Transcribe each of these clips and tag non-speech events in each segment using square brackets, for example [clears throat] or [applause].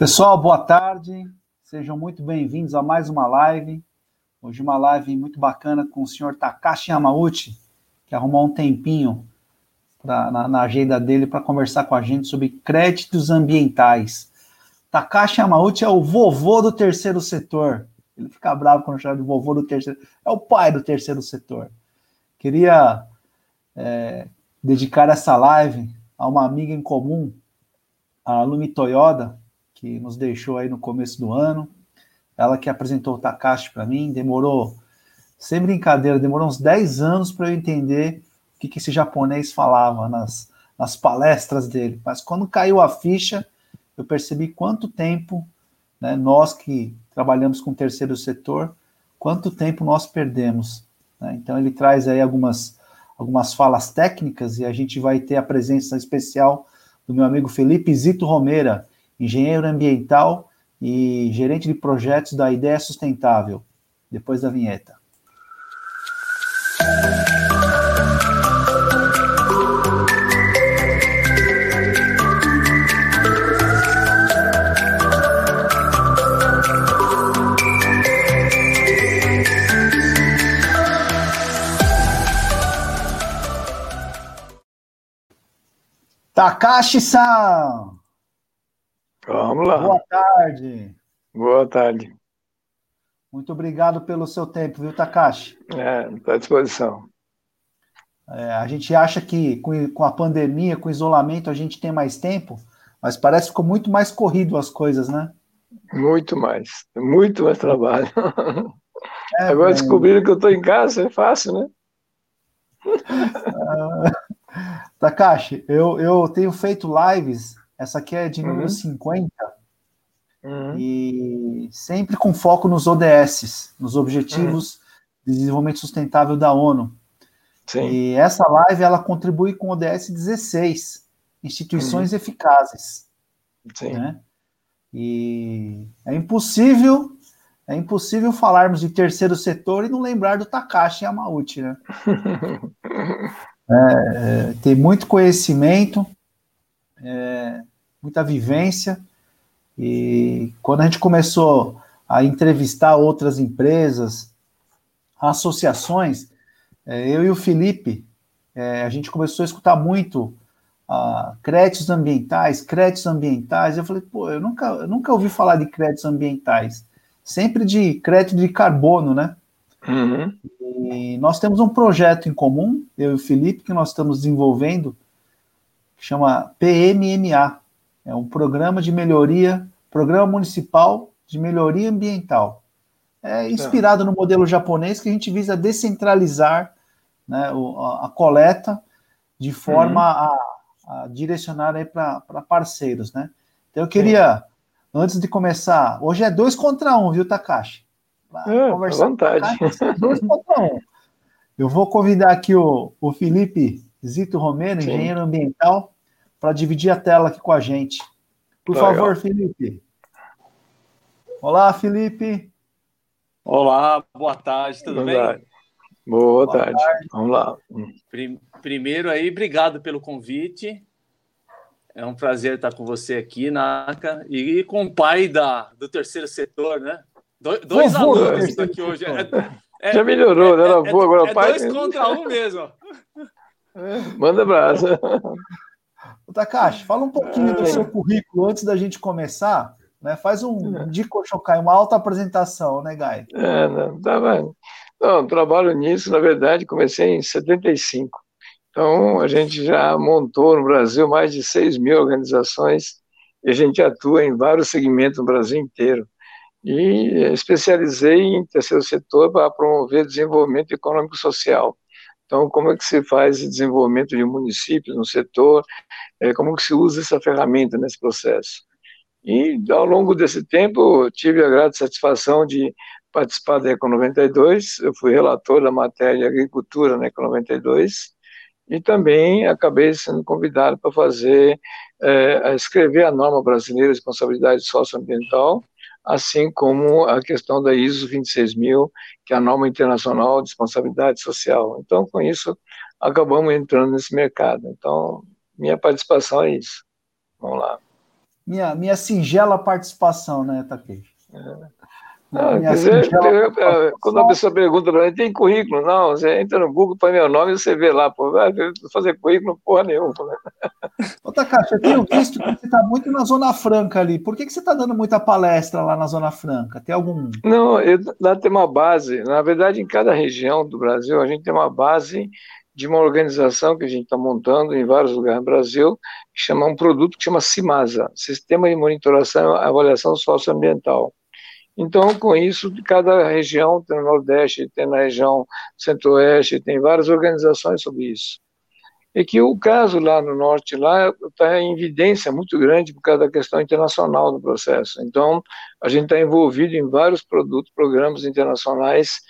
Pessoal, boa tarde. Sejam muito bem-vindos a mais uma live. Hoje uma live muito bacana com o senhor Takashi Yamauchi, que arrumou um tempinho pra, na, na agenda dele para conversar com a gente sobre créditos ambientais. Takashi Yamauchi é o vovô do terceiro setor. Ele fica bravo quando chama de vovô do terceiro. É o pai do terceiro setor. Queria é, dedicar essa live a uma amiga em comum, a Lumi Toyoda, que nos deixou aí no começo do ano. Ela que apresentou o Takashi para mim, demorou, sem brincadeira, demorou uns 10 anos para eu entender o que, que esse japonês falava nas, nas palestras dele. Mas quando caiu a ficha, eu percebi quanto tempo, né, nós que trabalhamos com o terceiro setor, quanto tempo nós perdemos. Né? Então ele traz aí algumas, algumas falas técnicas e a gente vai ter a presença especial do meu amigo Felipe Zito Romeira, engenheiro ambiental e gerente de projetos da Ideia Sustentável. Depois da vinheta. Takashi-san! Vamos lá. Boa tarde. Boa tarde. Muito obrigado pelo seu tempo, viu, Takashi? É, está à disposição. É, a gente acha que com, com a pandemia, com o isolamento, a gente tem mais tempo, mas parece que ficou muito mais corrido as coisas, né? Muito mais. Muito mais trabalho. É, Agora bem... descobriram que eu estou em casa, é fácil, né? Uh, [laughs] Takashi, eu, eu tenho feito lives essa aqui é de número uhum. 50. Uhum. E sempre com foco nos ODS, nos Objetivos uhum. de Desenvolvimento Sustentável da ONU. Sim. E essa live ela contribui com o ODS 16, Instituições uhum. Eficazes. Sim. Né? E é impossível é impossível falarmos de terceiro setor e não lembrar do Takashi Yamauchi, né? [laughs] é, é, tem muito conhecimento, é, muita vivência. E quando a gente começou a entrevistar outras empresas, associações, é, eu e o Felipe, é, a gente começou a escutar muito uh, créditos ambientais, créditos ambientais. Eu falei, pô, eu nunca, eu nunca ouvi falar de créditos ambientais, sempre de crédito de carbono, né? Uhum. E nós temos um projeto em comum, eu e o Felipe, que nós estamos desenvolvendo, que chama PMMA, é um programa de melhoria, programa municipal de melhoria ambiental. É inspirado no modelo japonês que a gente visa descentralizar né, a, a coleta de forma uhum. a, a, direcionar para parceiros, né? Então eu queria, antes de começar, hoje é dois contra um, viu, Takashi? É, conversar vontade. Takashi, dois contra um. Eu vou convidar aqui o, o Felipe Zito Romero, Sim. engenheiro ambiental, para dividir a tela aqui com a gente. Por Legal. favor, Felipe. Olá, Felipe. Olá, boa tarde, tudo boa bem? Tarde. Boa, boa tarde. tarde. Vamos lá. Primeiro aí, obrigado pelo convite. É um prazer estar com você aqui, Naka, e com o pai da, do terceiro setor, né? Do, dois Vovô, alunos aqui hoje. É, é, Já melhorou, né? Era é, boa, agora é, pai. dois contra um mesmo. Manda abraço. [laughs] O Takashi, fala um pouquinho do seu currículo antes da gente começar. Né? Faz um é. de Kochokai, uma alta apresentação, né, Gai? É, não, tá bem. Não, trabalho nisso, na verdade, comecei em 75. Então, a gente já montou no Brasil mais de 6 mil organizações e a gente atua em vários segmentos no Brasil inteiro. E especializei em terceiro setor para promover desenvolvimento econômico e social. Então, como é que se faz o desenvolvimento de municípios no setor, é, como que se usa essa ferramenta nesse processo. E, ao longo desse tempo, tive a grande satisfação de participar da Eco 92, eu fui relator da matéria Agricultura na Eco 92, e também acabei sendo convidado para fazer, é, escrever a norma brasileira de responsabilidade socioambiental, assim como a questão da ISO 26000, que é a norma internacional de responsabilidade social. Então, com isso, acabamos entrando nesse mercado. Então, minha participação é isso. Vamos lá. minha, minha singela participação, né, Takeshi? É. Ah, dizer, quando a pessoa pergunta para mim, tem currículo? Não, você entra no Google, põe meu nome e você vê lá, pô, vai fazer currículo porra nenhuma. [laughs] Ô, Takashi, eu tenho visto que você está muito na Zona Franca ali. Por que, que você está dando muita palestra lá na Zona Franca? Tem algum. Não, eu, lá tem uma base. Na verdade, em cada região do Brasil, a gente tem uma base de uma organização que a gente está montando em vários lugares no Brasil, que chama um produto que chama CIMASA Sistema de Monitoração e Avaliação Socioambiental. Então, com isso, cada região, tem no Nordeste, tem na região Centro-Oeste, tem várias organizações sobre isso. E que o caso lá no Norte lá está em evidência muito grande por causa da questão internacional do processo. Então, a gente está envolvido em vários produtos, programas internacionais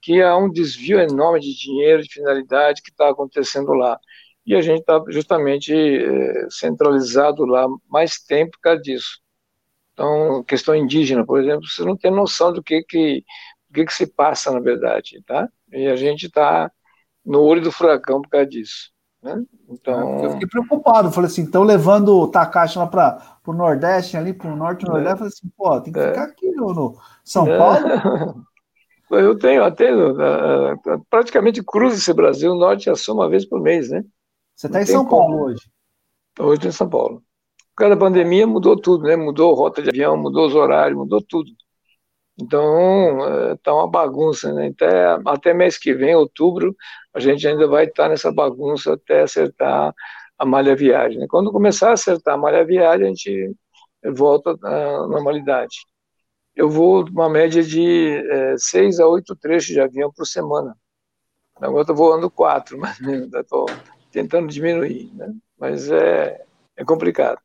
que há um desvio enorme de dinheiro, de finalidade que está acontecendo lá. E a gente está justamente é, centralizado lá mais tempo por causa disso. Então, questão indígena, por exemplo, você não tem noção do que que, do que, que se passa, na verdade, tá? E a gente está no olho do furacão por causa disso. Né? Então... Eu fiquei preocupado, falei assim, então levando o Takashi lá para o Nordeste, ali para o Norte e Nordeste, é. falei assim, pô, tem que é. ficar aqui no, no São é. Paulo. [laughs] Eu tenho até praticamente cruzo esse Brasil, Norte e Sul uma vez por mês, né? Você está em São Paulo como. hoje? Hoje estou em São Paulo causa da pandemia mudou tudo, né? Mudou rota de avião, mudou os horários, mudou tudo. Então, está é, uma bagunça, né? Até, até mês que vem, outubro, a gente ainda vai estar tá nessa bagunça até acertar a malha viagem. Né? Quando começar a acertar a malha viagem, a gente volta à normalidade. Eu vou uma média de é, seis a oito trechos de avião por semana. Agora estou voando quatro, [laughs] mas estou tentando diminuir, né? Mas é, é complicado.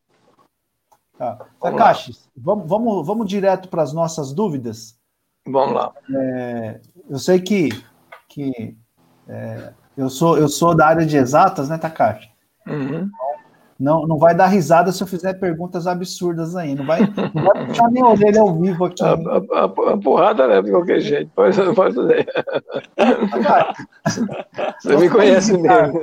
Tá. Takashi, vamos, vamos, vamos direto para as nossas dúvidas? Vamos lá. É, eu sei que, que é, eu, sou, eu sou da área de exatas, né, Takashi? Uhum. Não, não vai dar risada se eu fizer perguntas absurdas aí. Não vai, não vai puxar nem a orelha ao vivo aqui. A, a, a, a porrada leva de qualquer jeito. Pode, pode fazer. Você me conhece mesmo.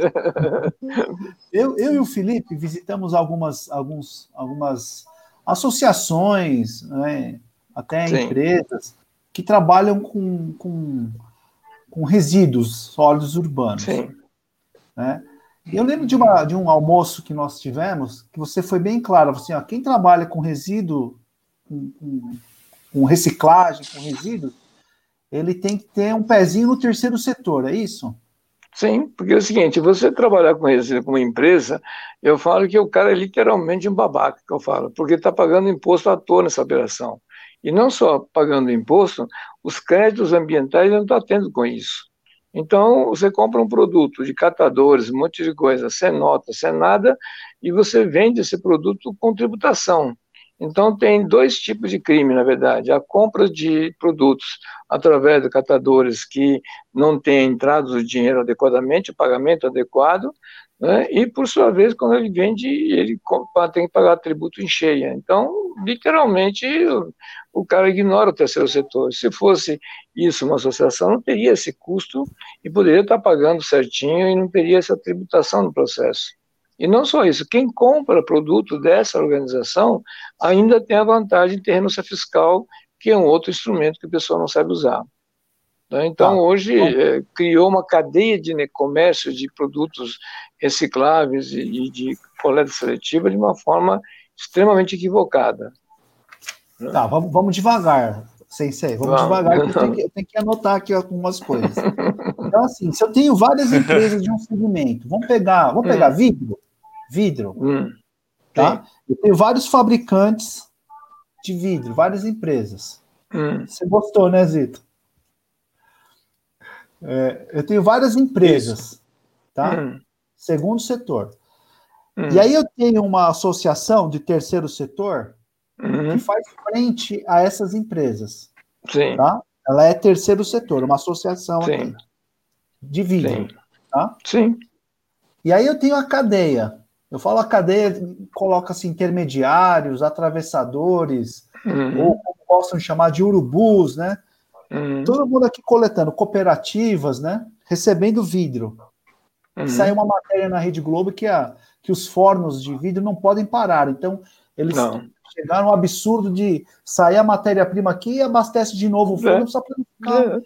Eu, eu e o Felipe visitamos algumas, alguns, algumas associações, né, até Sim. empresas, que trabalham com, com, com resíduos sólidos urbanos. Sim. Né? Eu lembro de, uma, de um almoço que nós tivemos, que você foi bem claro, assim, ó, quem trabalha com resíduo, com, com, reciclagem, com resíduos, ele tem que ter um pezinho no terceiro setor, é isso? Sim, porque é o seguinte, você trabalhar com resíduo com uma empresa, eu falo que o cara é literalmente um babaca, que eu falo, porque está pagando imposto à toa nessa operação. E não só pagando imposto, os créditos ambientais não está tendo com isso. Então, você compra um produto de catadores, um monte de coisa, sem nota, sem nada, e você vende esse produto com tributação. Então, tem dois tipos de crime, na verdade. A compra de produtos através de catadores que não têm entrado o dinheiro adequadamente, o pagamento adequado, né? e, por sua vez, quando ele vende, ele tem que pagar tributo em cheia. Então, literalmente, o, o cara ignora o terceiro setor. Se fosse isso uma associação, não teria esse custo e poderia estar pagando certinho e não teria essa tributação no processo. E não só isso, quem compra produto dessa organização ainda tem a vantagem de ter renúncia fiscal, que é um outro instrumento que a pessoa não sabe usar. Né? Então, ah, hoje, é, criou uma cadeia de comércio de produtos recicláveis e de coleta seletiva de uma forma extremamente equivocada. Tá, vamos, vamos devagar, Sensei, vamos, vamos. devagar, eu tenho, que, eu tenho que anotar aqui algumas coisas. Então, assim, se eu tenho várias empresas de um segmento, vamos pegar, vamos pegar hum. vidro, vidro, hum, tá? Eu tenho vários fabricantes de vidro, várias empresas. Hum. Você gostou, né, Zito? É, eu tenho várias empresas, Isso. tá? Hum. Segundo setor. Hum. E aí eu tenho uma associação de terceiro setor uhum. que faz frente a essas empresas. Sim. Tá? Ela é terceiro setor, uma associação Sim. aqui de vidro. Sim. Tá? Sim. E aí eu tenho a cadeia. Eu falo a cadeia, coloca-se intermediários, atravessadores, uhum. ou como gostam de chamar de urubus, né? Uhum. Todo mundo aqui coletando, cooperativas, né? Recebendo vidro. Uhum. Saiu uma matéria na Rede Globo que, a, que os fornos de vidro não podem parar. Então, Eles não. Chegaram ao absurdo de sair a matéria-prima aqui e abastece de novo o forno é. só para ficar. É.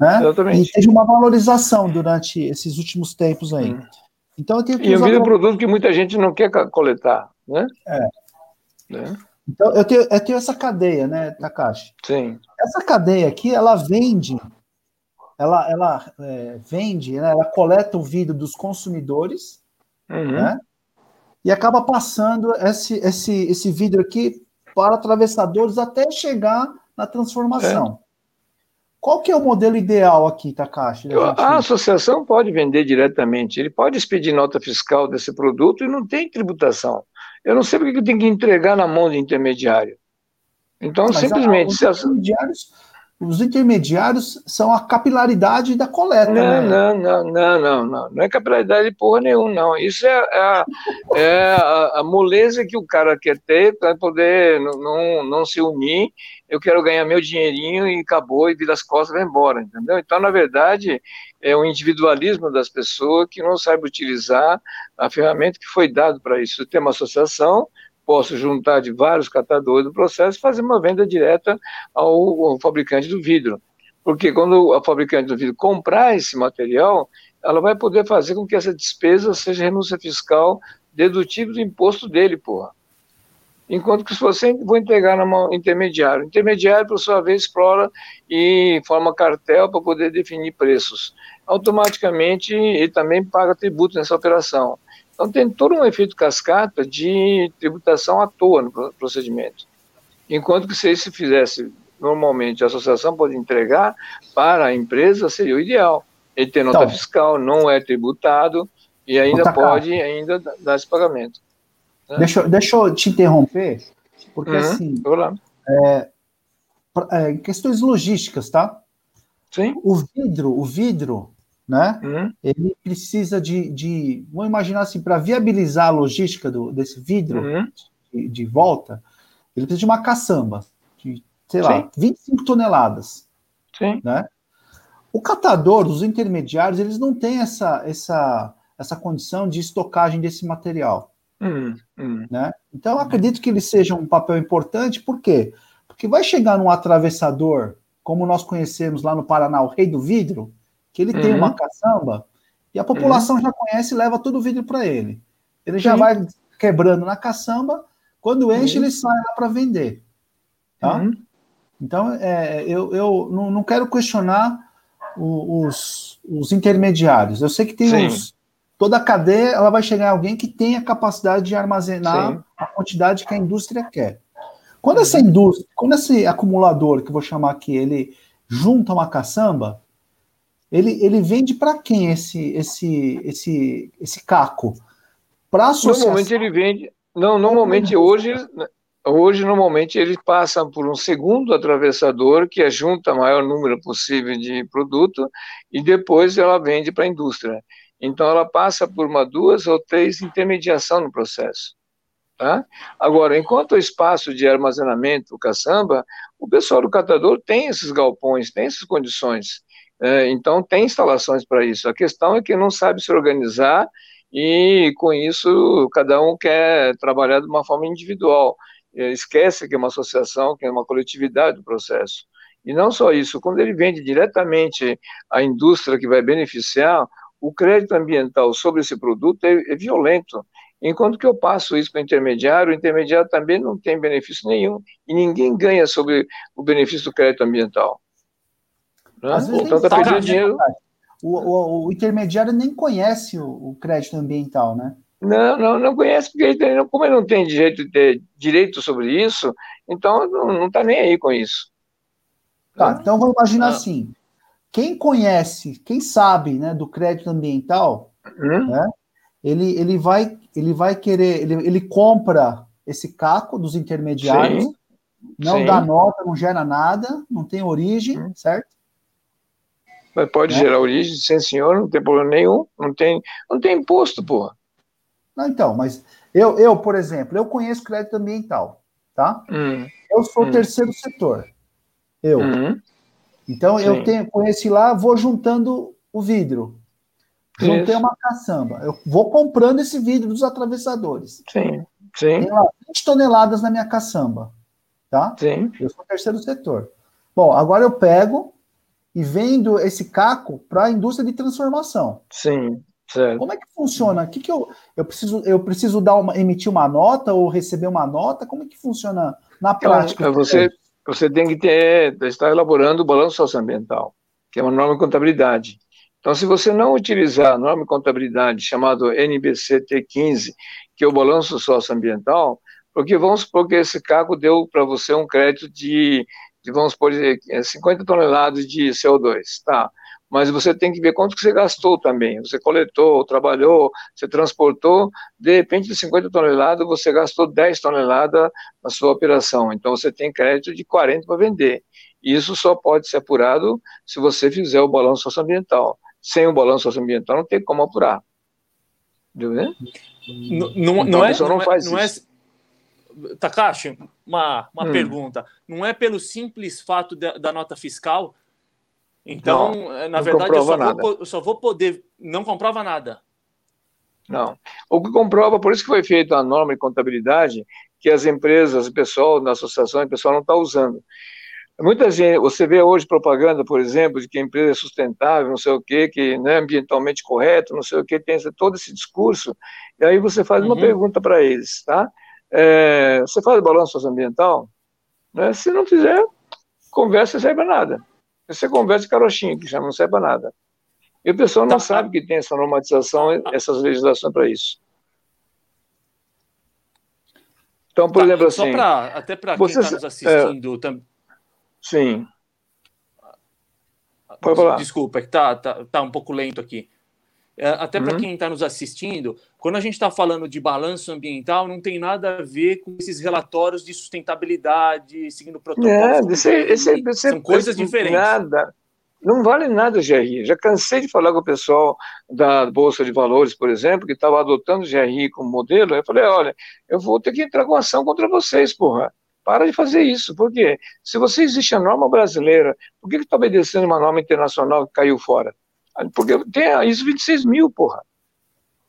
Né? Exatamente. E teve uma valorização durante esses últimos tempos aí. Hum. Então eu tenho que. E usar... um produto que muita gente não quer coletar, né? É. é. Então eu tenho, eu tenho essa cadeia, né, Takashi? Sim. Essa cadeia aqui, ela vende, ela, ela é, vende, né, ela coleta o vidro dos consumidores, uhum. né? E acaba passando esse, esse, esse vidro aqui para atravessadores até chegar na transformação. É. Qual que é o modelo ideal aqui, Takashi? A associação pode vender diretamente, ele pode expedir nota fiscal desse produto e não tem tributação. Eu não sei porque eu tenho que entregar na mão do intermediário. Então, Mas simplesmente. A, os, intermediários, os intermediários são a capilaridade da coleta. Não, né? não, não, não, não, não. Não é capilaridade de porra nenhuma, não. Isso é, é, a, [laughs] é a, a, moleza que o cara quer ter para poder não, não, não se unir. Eu quero ganhar meu dinheirinho e acabou, e vira as costas e vai embora, entendeu? Então, na verdade, é o individualismo das pessoas que não sabe utilizar a ferramenta que foi dado para isso. Tem uma associação, posso juntar de vários catadores do processo e fazer uma venda direta ao, ao fabricante do vidro. Porque quando a fabricante do vidro comprar esse material, ela vai poder fazer com que essa despesa seja renúncia fiscal dedutível do imposto dele, porra. Enquanto que se você for entregar na mão intermediário, intermediário, por sua vez, explora e forma cartel para poder definir preços. Automaticamente, ele também paga tributo nessa operação. Então, tem todo um efeito cascata de tributação à toa no procedimento. Enquanto que se isso fizesse normalmente, a associação pode entregar para a empresa, seria o ideal. Ele tem nota então, fiscal, não é tributado e ainda pode ainda dar esse pagamento. Né? Deixa, deixa eu te interromper, porque uhum, assim, é, é, questões logísticas, tá? Sim. O vidro, o vidro, né? Uhum. Ele precisa de, de, vamos imaginar assim, para viabilizar a logística do, desse vidro uhum. de, de, volta, ele precisa de uma caçamba, de, sei Sim. lá, 25 toneladas. Sim. Né? O catador, os intermediários, eles não têm essa, essa, essa condição de estocagem desse material. Uhum. uhum. Né? Então, eu acredito que ele seja um papel importante, por quê? Porque vai chegar num atravessador, como nós conhecemos lá no Paraná, o Rei do Vidro, que ele uhum. tem uma caçamba e a população uhum. já conhece e leva todo o vidro para ele. Ele já Sim. vai quebrando na caçamba, quando enche, uhum. ele sai lá para vender. Tá? Uhum. Então, é, eu, eu não, não quero questionar o, os, os intermediários. Eu sei que tem os, toda a cadeia, ela vai chegar a alguém que tem a capacidade de armazenar Sim. a quantidade que a indústria quer. Quando essa uhum. indústria, quando esse acumulador, que eu vou chamar aqui, ele junta uma caçamba, ele, ele vende para quem esse, esse, esse, esse caco? Para associação? Normalmente ele vende. Não, normalmente hoje, hoje normalmente ele passa por um segundo atravessador que junta o maior número possível de produto e depois ela vende para a indústria. Então ela passa por uma duas ou três intermediação no processo. Tá? Agora, enquanto o espaço de armazenamento, o caçamba, o pessoal do catador tem esses galpões, tem essas condições. É, então, tem instalações para isso. A questão é que não sabe se organizar e, com isso, cada um quer trabalhar de uma forma individual. É, esquece que é uma associação, que é uma coletividade do processo. E não só isso, quando ele vende diretamente à indústria que vai beneficiar, o crédito ambiental sobre esse produto é, é violento. Enquanto que eu passo isso para o intermediário, o intermediário também não tem benefício nenhum. E ninguém ganha sobre o benefício do crédito ambiental. Às vezes tá perdendo dinheiro. O, o, o, intermediário nem conhece o, o, crédito ambiental, né? Não, não, não conhece, porque ele, como ele não tem direito, ter direito sobre isso, então não está nem aí com isso. Tá, então vamos imaginar ah. assim: quem conhece, quem sabe né, do crédito ambiental, hum? né, ele, ele, vai, ele vai querer, ele, ele compra esse caco dos intermediários, Sim. não Sim. dá nota, não gera nada, não tem origem, hum. certo? Mas pode né? gerar origem, sim senhor, não tem problema nenhum, não tem, não tem imposto, porra. Não, então, mas eu, eu, por exemplo, eu conheço crédito ambiental, tá? Hum, eu sou hum. terceiro setor. Eu. Hum, então sim. eu tenho, conheci lá, vou juntando o vidro. Juntei Isso. uma caçamba. Eu vou comprando esse vidro dos atravessadores. Sim. Sim. Tem lá 20 toneladas na minha caçamba, tá? Sim. Eu sou terceiro setor. Bom, agora eu pego e vendo esse caco para a indústria de transformação. Sim, certo. Como é que funciona? Que, que eu, eu preciso eu preciso dar uma, emitir uma nota ou receber uma nota? Como é que funciona na então, prática? Então, você você tem que ter estar elaborando o balanço socioambiental, que é uma norma de contabilidade. Então, se você não utilizar a norma de contabilidade chamado NBC T15, que é o balanço socioambiental, porque vamos supor que esse cargo deu para você um crédito de, de, vamos supor, 50 é, toneladas de CO2, tá? Mas você tem que ver quanto que você gastou também. Você coletou, trabalhou, você transportou, de repente de 50 toneladas você gastou 10 toneladas na sua operação. Então você tem crédito de 40 para vender. Isso só pode ser apurado se você fizer o balanço socioambiental. Sem o balanço socioambiental não tem como apurar. Entendeu? Não, não, então, não é, não, não é, faz não é, isso. É, Takashi, uma, uma hum. pergunta. Não é pelo simples fato da, da nota fiscal? Então, não, eh, na verdade, eu só, vou, eu só, vou, poder. Não comprova nada. Não. O que comprova, por isso que foi feita a norma de contabilidade, que as empresas, o pessoal da associação, o pessoal não está usando. Muita gente, você vê hoje propaganda, por exemplo, de que a empresa é sustentável, não sei o quê, que não é ambientalmente correto, não sei o quê, tem todo esse discurso, e aí você faz uhum. uma pergunta para eles, tá? É, você faz balanço socioambiental? Né? Se não fizer, conversa não serve para nada. Você conversa carochinha, que já não serve para nada. E o pessoal não tá. sabe que tem essa normatização, essas legislações para isso. Então, por tá, exemplo, assim. Só pra, até para quem está nos assistindo é, também Sim. Pode falar. Desculpa, é que tá, tá, tá um pouco lento aqui. É, até para uhum. quem está nos assistindo, quando a gente está falando de balanço ambiental, não tem nada a ver com esses relatórios de sustentabilidade, seguindo protocolos. É, esse, esse, esse, são coisas diferentes. Nada. Não vale nada, GRI. Já cansei de falar com o pessoal da Bolsa de Valores, por exemplo, que estava adotando o GRI como modelo. Eu falei: olha, eu vou ter que entrar com ação contra vocês, porra. Para de fazer isso. Por quê? Se você existe a norma brasileira, por que está obedecendo uma norma internacional que caiu fora? Porque tem a ISO 26 mil, porra.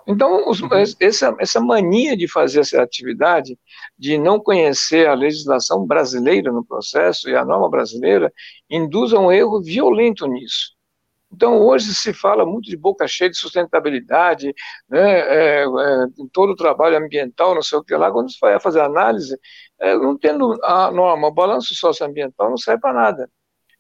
Então, os, uhum. essa, essa mania de fazer essa atividade, de não conhecer a legislação brasileira no processo e a norma brasileira, induz a um erro violento nisso. Então, hoje se fala muito de boca cheia de sustentabilidade, né, é, é, todo o trabalho ambiental, não sei o que lá. Quando você vai fazer análise, é, não tendo a norma, o balanço socioambiental não serve para nada.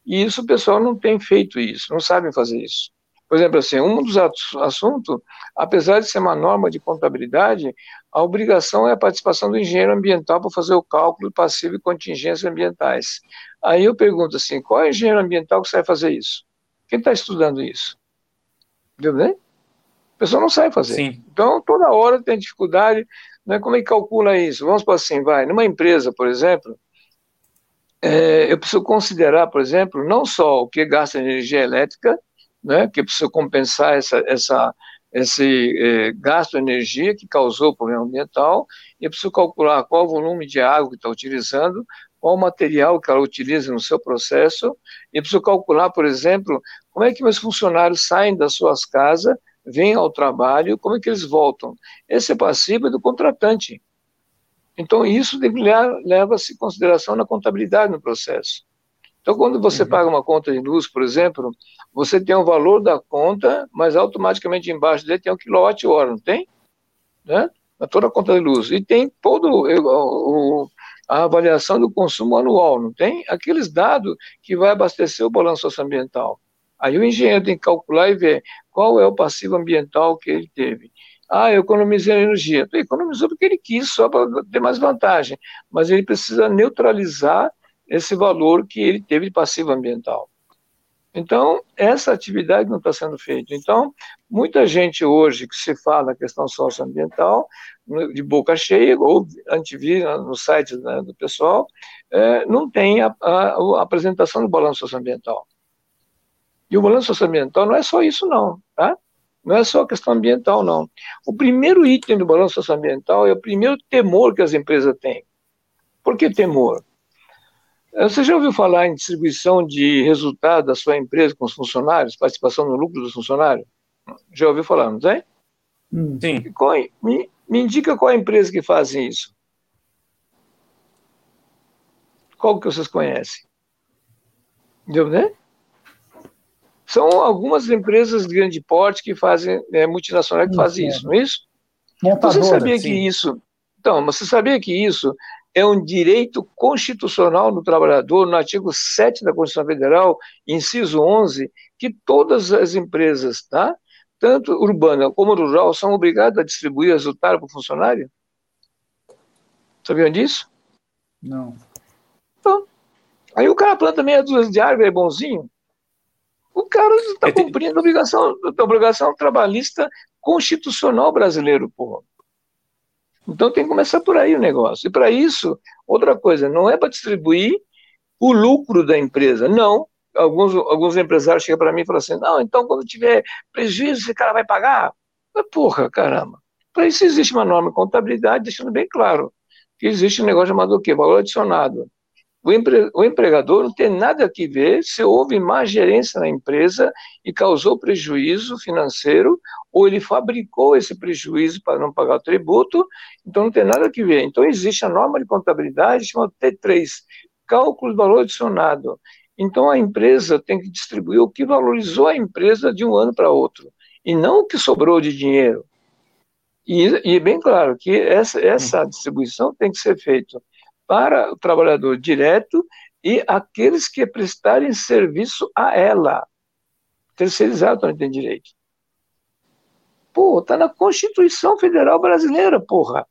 E isso o pessoal não tem feito isso, não sabem fazer isso. Por exemplo, assim, um dos assuntos, apesar de ser uma norma de contabilidade, a obrigação é a participação do engenheiro ambiental para fazer o cálculo passivo e contingências ambientais. Aí eu pergunto assim, qual é o engenheiro ambiental que sabe fazer isso? Quem está estudando isso? Entendeu? O pessoal não sabe fazer. Sim. Então, toda hora tem dificuldade. Né? Como é que calcula isso? Vamos para assim, vai. Numa empresa, por exemplo, é, eu preciso considerar, por exemplo, não só o que gasta energia elétrica, né, que eu preciso compensar essa, essa, esse é, gasto de energia que causou o problema ambiental, e eu preciso calcular qual o volume de água que está utilizando, qual o material que ela utiliza no seu processo, e preciso calcular, por exemplo, como é que meus funcionários saem das suas casas, vêm ao trabalho, como é que eles voltam. Esse é passivo do contratante. Então, isso leva-se em consideração na contabilidade no processo. Então, quando você uhum. paga uma conta de luz, por exemplo, você tem o valor da conta, mas automaticamente embaixo dele tem o quilowatt-hora, não tem? Né? Na toda a conta de luz. E tem todo o, o, a avaliação do consumo anual, não tem? Aqueles dados que vai abastecer o balanço socioambiental. Aí o engenheiro tem que calcular e ver qual é o passivo ambiental que ele teve. Ah, eu economizei energia. Ele economizou porque ele quis, só para ter mais vantagem. Mas ele precisa neutralizar esse valor que ele teve de passivo ambiental. Então, essa atividade não está sendo feita. Então, muita gente hoje que se fala na questão socioambiental, de boca cheia, ou antivir no site né, do pessoal, é, não tem a, a, a, apresentação do balanço socioambiental. E o balanço socioambiental não é só isso, não, tá? Não é só a questão ambiental, não. O primeiro item do balanço socioambiental é o primeiro temor que as empresas têm. Por que temor? É, você já ouviu falar em distribuição de resultado da sua empresa com os funcionários, participação no lucro dos funcionários? Já ouviu falar, não tem? Hum. Sim. Qual, me, me, indica qual é a empresa que fazem isso. Qual que vocês conhecem? Entendeu, né? São algumas empresas de grande porte que fazem, né, multinacionais que fazem isso, não é isso? Você sabia sim. que isso... Então, mas você sabia que isso é um direito constitucional do trabalhador, no artigo 7 da Constituição Federal, inciso 11, que todas as empresas, tá? tanto urbana como rural, são obrigadas a distribuir resultado para o funcionário? Sabiam disso? Não. Então, aí o cara planta meia dúzia de árvore, é bonzinho. O cara está cumprindo a obrigação, a obrigação trabalhista constitucional brasileiro, porra. Então tem que começar por aí o negócio. E para isso, outra coisa, não é para distribuir o lucro da empresa, não. Alguns, alguns empresários chegam para mim e falam assim: não, então quando tiver prejuízo, esse cara vai pagar? Mas, porra, caramba. Para isso existe uma norma de contabilidade, deixando bem claro que existe um negócio chamado o quê? Valor adicionado. O, empre, o empregador não tem nada a ver se houve má gerência na empresa e causou prejuízo financeiro, ou ele fabricou esse prejuízo para não pagar o tributo, então não tem nada a ver. Então existe a norma de contabilidade chamada T3, cálculo de valor adicionado. Então a empresa tem que distribuir o que valorizou a empresa de um ano para outro, e não o que sobrou de dinheiro. E, e é bem claro que essa, essa distribuição tem que ser feita para o trabalhador direto e aqueles que prestarem serviço a ela. Terceirizado também tem direito. Pô, tá na Constituição Federal Brasileira, porra.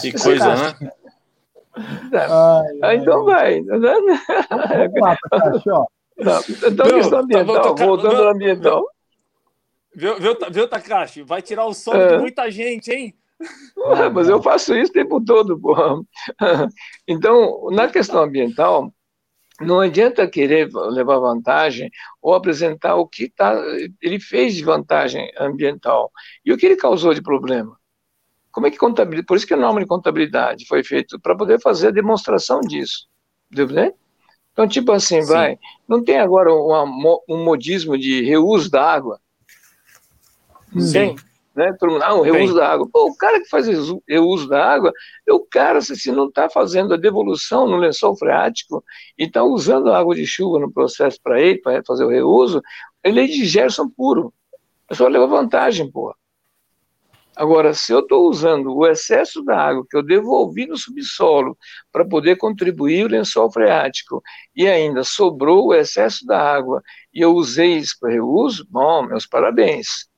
Que coisa, né? Ai, então vai. Vamos lá, Takashi, ó. Então, Meu, questão ambiental, tá, voltando ao ambiental. Viu, viu, viu, Takashi? Vai tirar o som é. de muita gente, hein? Ué, mas eu faço isso o tempo todo, porra. [laughs] Então, na questão ambiental, não adianta querer levar vantagem ou apresentar o que tá, ele fez de vantagem ambiental e o que ele causou de problema. Como é que contabilidade? Por isso que a norma de contabilidade foi feita para poder fazer a demonstração disso, né? Então, tipo assim, Sim. vai, não tem agora um, um modismo de reuso da água? Sim. Tem né? Todo mundo, ah, o reuso da água. Pô, o cara que faz reuso da água, é o cara, se, se não está fazendo a devolução no lençol freático e está usando a água de chuva no processo para ele, para fazer o reuso, ele é de Gerson puro. É só levar vantagem, pô. Agora, se eu estou usando o excesso da água que eu devolvi no subsolo para poder contribuir o lençol freático e ainda sobrou o excesso da água e eu usei isso para reuso, bom, meus parabéns.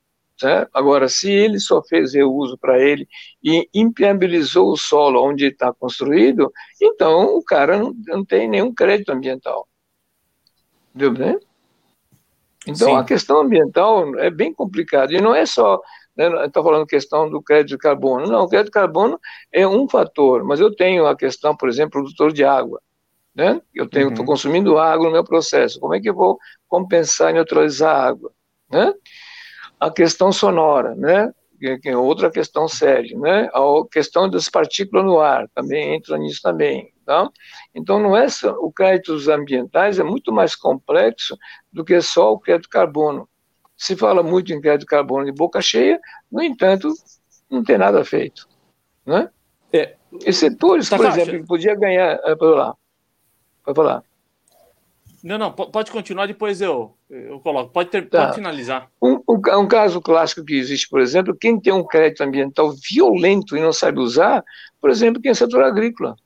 Agora, se ele só fez reuso para ele e impermeabilizou o solo onde está construído, então o cara não, não, tem nenhum crédito ambiental. Entendeu bem? Então, Sim. a questão ambiental é bem complicada. E não é só né, estou falando questão do crédito de carbono. Não, o crédito de carbono é um fator, mas eu tenho a questão, por exemplo, produtor de água. Né? Eu estou uhum. consumindo água no meu processo. Como é que eu vou compensar e neutralizar a água? Né? A questão sonora, né? Que é outra questão séria, né? A questão das partículas no ar também entra nisso também, tá? Então não é só, o crédito ambientais é muito mais complexo do que só o crédito carbono. Se fala muito em crédito carbono de boca cheia, no entanto, não tem nada feito, né? É. E setores, tá por exemplo, que podia ganhar, é, para lá, para falar. Não, não, pode continuar, depois eu, eu coloco. Pode, ter, tá. pode finalizar. Um, um, caso clássico que existe, por exemplo, quem tem um crédito ambiental violento e não sabe usar, por exemplo, quem é setor agrícola.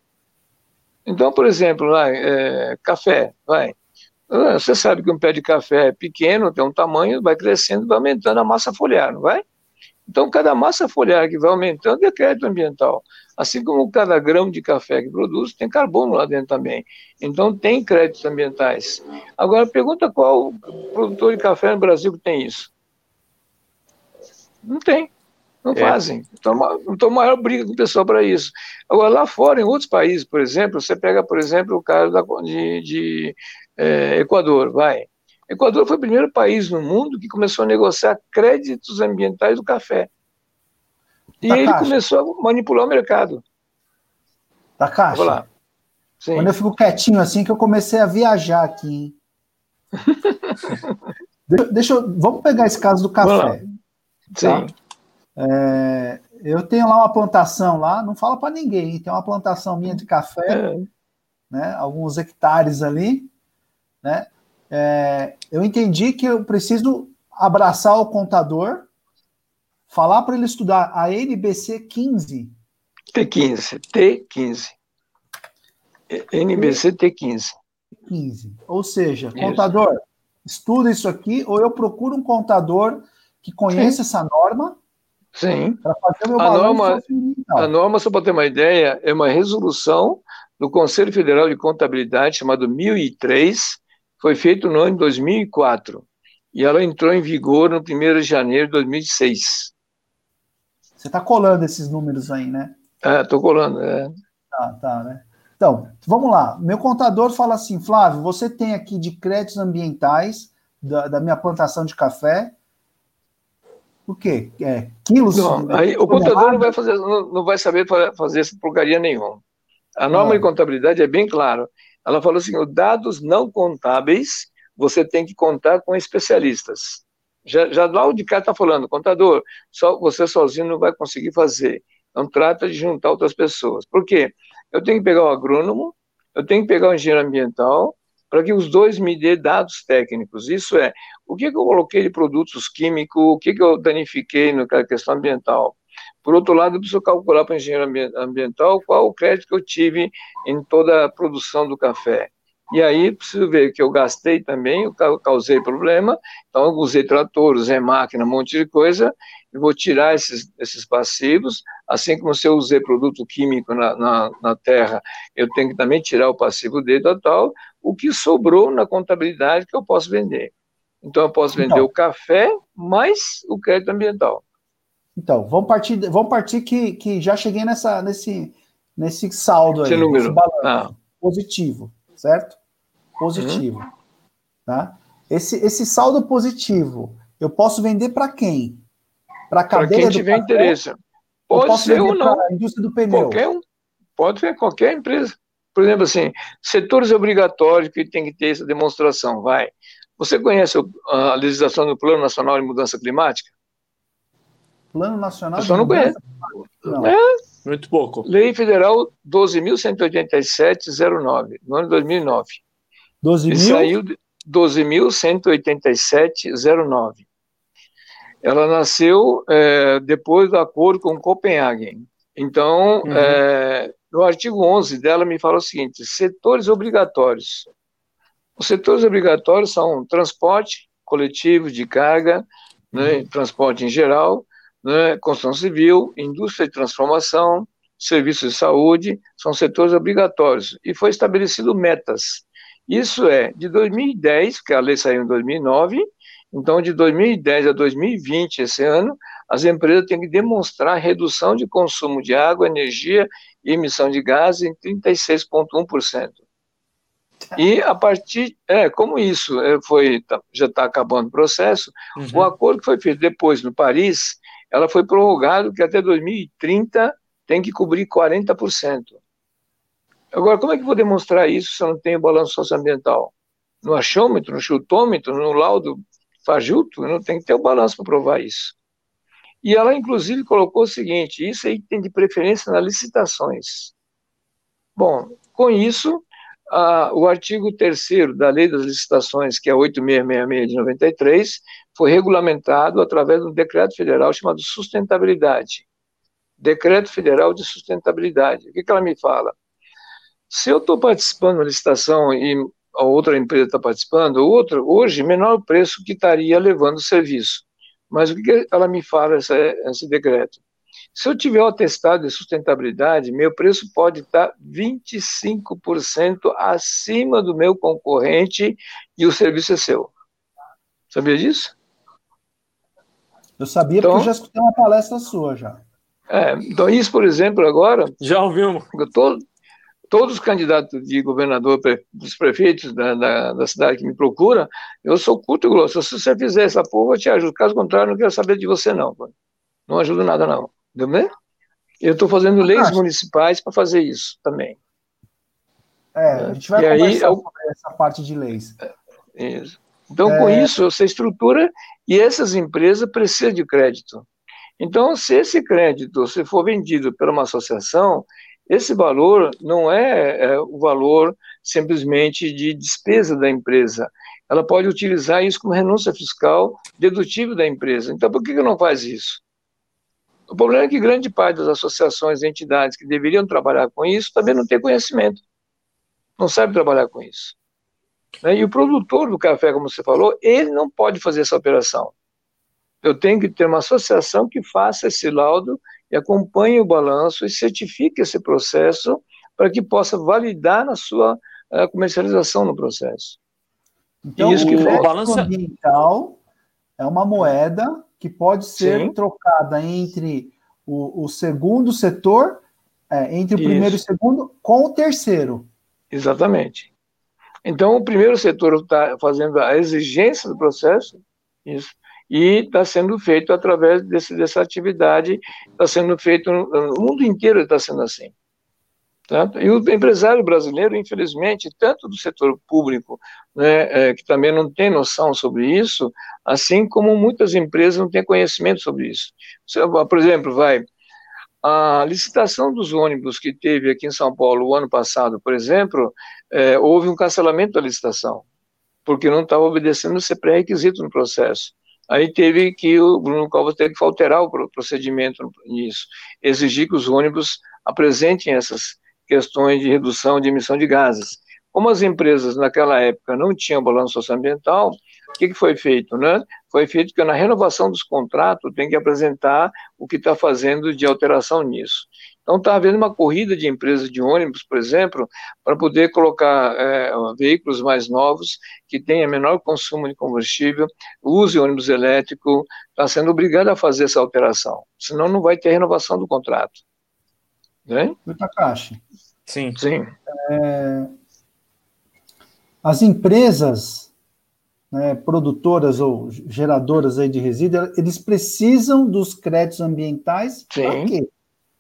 Então, por exemplo, lá, é, café, vai. Ah, você sabe que um pé de café é pequeno, tem um tamanho, vai crescendo, vai aumentando a massa foliar, não vai? Então, cada massa foliar que vai aumentando é crédito ambiental. Assim como cada grão de café que produz, tem carbono lá dentro também. Então, tem créditos ambientais. Agora, pergunta qual produtor de café no Brasil que tem isso? Não tem. Não é. fazem. Então, então, maior briga com o pessoal para isso. Agora, lá fora, em outros países, por exemplo, você pega, por exemplo, o caso da, de, de é, Equador, vai. Equador foi o primeiro país no mundo que começou a negociar créditos ambientais do café. E ele começou a manipular o mercado. Da caixa. Lá. Sim. Quando eu fico quietinho assim, que eu comecei a viajar aqui. [laughs] deixa, deixa eu, vamos pegar esse caso do café. Tá? Sim. É, eu tenho lá uma plantação lá, não fala para ninguém, tem uma plantação minha de café. É. né? Alguns hectares ali, né? É, eu entendi que eu preciso abraçar o contador, falar para ele estudar a NBC 15. T15, T15. NBC T15. 15. Ou seja, isso. contador, estuda isso aqui, ou eu procuro um contador que conheça Sim. essa norma. Sim. Para fazer meu a norma, a norma, só para ter uma ideia, é uma resolução do Conselho Federal de Contabilidade, chamado 1003, foi feito no ano de 2004. E ela entrou em vigor no 1 de janeiro de 2006. Você está colando esses números aí, né? É, estou colando, é. Tá, tá, né? Então, vamos lá. Meu contador fala assim, Flávio, você tem aqui de créditos ambientais da, da minha plantação de café. O quê? É, quilos? Não, aí, o contador não vai, fazer, não, não vai saber fazer essa porcaria nenhuma. A norma de contabilidade é bem clara. Ela falou assim: os dados não contábeis você tem que contar com especialistas. Já, já lá o de cá está falando, contador, só, você sozinho não vai conseguir fazer. Então trata de juntar outras pessoas. Por quê? Eu tenho que pegar o agrônomo, eu tenho que pegar o engenheiro ambiental, para que os dois me dê dados técnicos. Isso é, o que, que eu coloquei de produtos químicos, o que, que eu danifiquei na questão ambiental. Por outro lado, eu preciso calcular para o engenheiro ambiental qual o crédito que eu tive em toda a produção do café. E aí preciso ver que eu gastei também, eu causei problema, então eu usei trator, usei máquina, um monte de coisa, eu vou tirar esses, esses passivos, assim como se eu usei produto químico na, na, na terra, eu tenho que também tirar o passivo dele, tal, o que sobrou na contabilidade que eu posso vender. Então eu posso vender então, o café mais o crédito ambiental. Então, vamos partir, vamos partir que, que já cheguei nessa, nesse, nesse saldo aí, Esse número. balanço ah. positivo, certo? Positivo. Uhum. Tá? Esse, esse saldo positivo, eu posso vender para quem? Para a cadeia pra quem tiver café, interesse. Pode ser ou não. indústria do pneu. Qualquer um. Pode ser qualquer empresa. Por exemplo, assim, setores obrigatórios que tem que ter essa demonstração, vai. Você conhece a legislação do Plano Nacional de Mudança Climática? Plano Nacional de não conhece. Não. É. Muito pouco. Lei Federal 12.187.09, no ano de 2009. 12 mil? Saiu 12.187.09. Ela nasceu é, depois do acordo com Copenhague. Então, uhum. é, no artigo 11 dela me fala o seguinte: setores obrigatórios. Os setores obrigatórios são transporte coletivo de carga, né, uhum. transporte em geral, né, construção civil, indústria de transformação, serviços de saúde, são setores obrigatórios. E foi estabelecido metas. Isso é, de 2010, que a lei saiu em 2009, então de 2010 a 2020, esse ano, as empresas têm que demonstrar redução de consumo de água, energia e emissão de gases em 36,1%. E a partir, é, como isso é, foi, tá, já está acabando o processo, uhum. o acordo que foi feito depois no Paris, ela foi prorrogada que até 2030 tem que cobrir 40%. Agora, como é que vou demonstrar isso se eu não tenho balanço socioambiental? No achômetro, no chutômetro, no laudo fajuto, eu não tenho que ter o balanço para provar isso. E ela, inclusive, colocou o seguinte: isso aí tem de preferência nas licitações. Bom, com isso, a, o artigo 3 da Lei das Licitações, que é 8666 de 93, foi regulamentado através de um decreto federal chamado Sustentabilidade. Decreto Federal de Sustentabilidade. O que, que ela me fala? Se eu estou participando uma licitação e a outra empresa está participando, outra, hoje, menor preço que estaria levando o serviço. Mas o que, que ela me fala, essa, esse decreto? Se eu tiver o atestado de sustentabilidade, meu preço pode estar 25% acima do meu concorrente e o serviço é seu. Sabia disso? Eu sabia então, porque eu já escutei uma palestra sua já. É, então, isso, por exemplo, agora. Já ouvimos. Todo, todos os candidatos de governador, dos prefeitos da, da, da, cidade que me procuram, eu sou culto e grosso. Se você fizer essa porra, eu te ajudo. Caso contrário, não quero saber de você, não. Não ajuda nada, não. Entendeu? Eu estou fazendo leis municipais para fazer isso também. É, a gente vai e conversar aí, sobre essa parte de leis. É, isso. Então, é... com isso, você estrutura e essas empresas precisam de crédito. Então, se esse crédito se for vendido por uma associação, esse valor não é, é o valor simplesmente de despesa da empresa. Ela pode utilizar isso como renúncia fiscal dedutível da empresa. Então, por que, que não faz isso? O problema é que grande parte das associações e entidades que deveriam trabalhar com isso também não tem conhecimento, não sabe trabalhar com isso. Né? E o produtor do café, como você falou, ele não pode fazer essa operação. Eu tenho que ter uma associação que faça esse laudo e acompanhe o balanço e certifique esse processo para que possa validar na sua uh, comercialização no processo. Então, isso que o balanço ambiental é uma moeda que pode ser Sim. trocada entre o, o segundo setor, é, entre o isso. primeiro e o segundo, com o terceiro. Exatamente. Então, o primeiro setor está fazendo a exigência do processo, isso, e está sendo feito através desse, dessa atividade, está sendo feito no, mundo inteiro está sendo assim. E o empresário brasileiro, infelizmente, tanto do setor público, né, é, que também não tem noção sobre isso, assim como muitas empresas não têm conhecimento sobre isso. Por exemplo, vai a licitação dos ônibus que teve aqui em São Paulo o ano passado, por exemplo, é, houve um cancelamento da licitação, porque não estava obedecendo esse pré-requisito no processo. Aí teve que o Bruno Covas teve que alterar o procedimento nisso, exigir que os ônibus apresentem essas questões de redução de emissão de gases. Como as empresas naquela época não tinham balanço socioambiental, o que, que foi feito? Né? Foi feito que na renovação dos contratos tem que apresentar o que está fazendo de alteração nisso. Então está havendo uma corrida de empresas de ônibus, por exemplo, para poder colocar é, veículos mais novos, que tenham menor consumo de combustível, use ônibus elétrico, está sendo obrigado a fazer essa alteração, senão não vai ter renovação do contrato. Né? Takashi. Sim. Sim. É, as empresas né, produtoras ou geradoras aí de resíduos, eles precisam dos créditos ambientais para quê?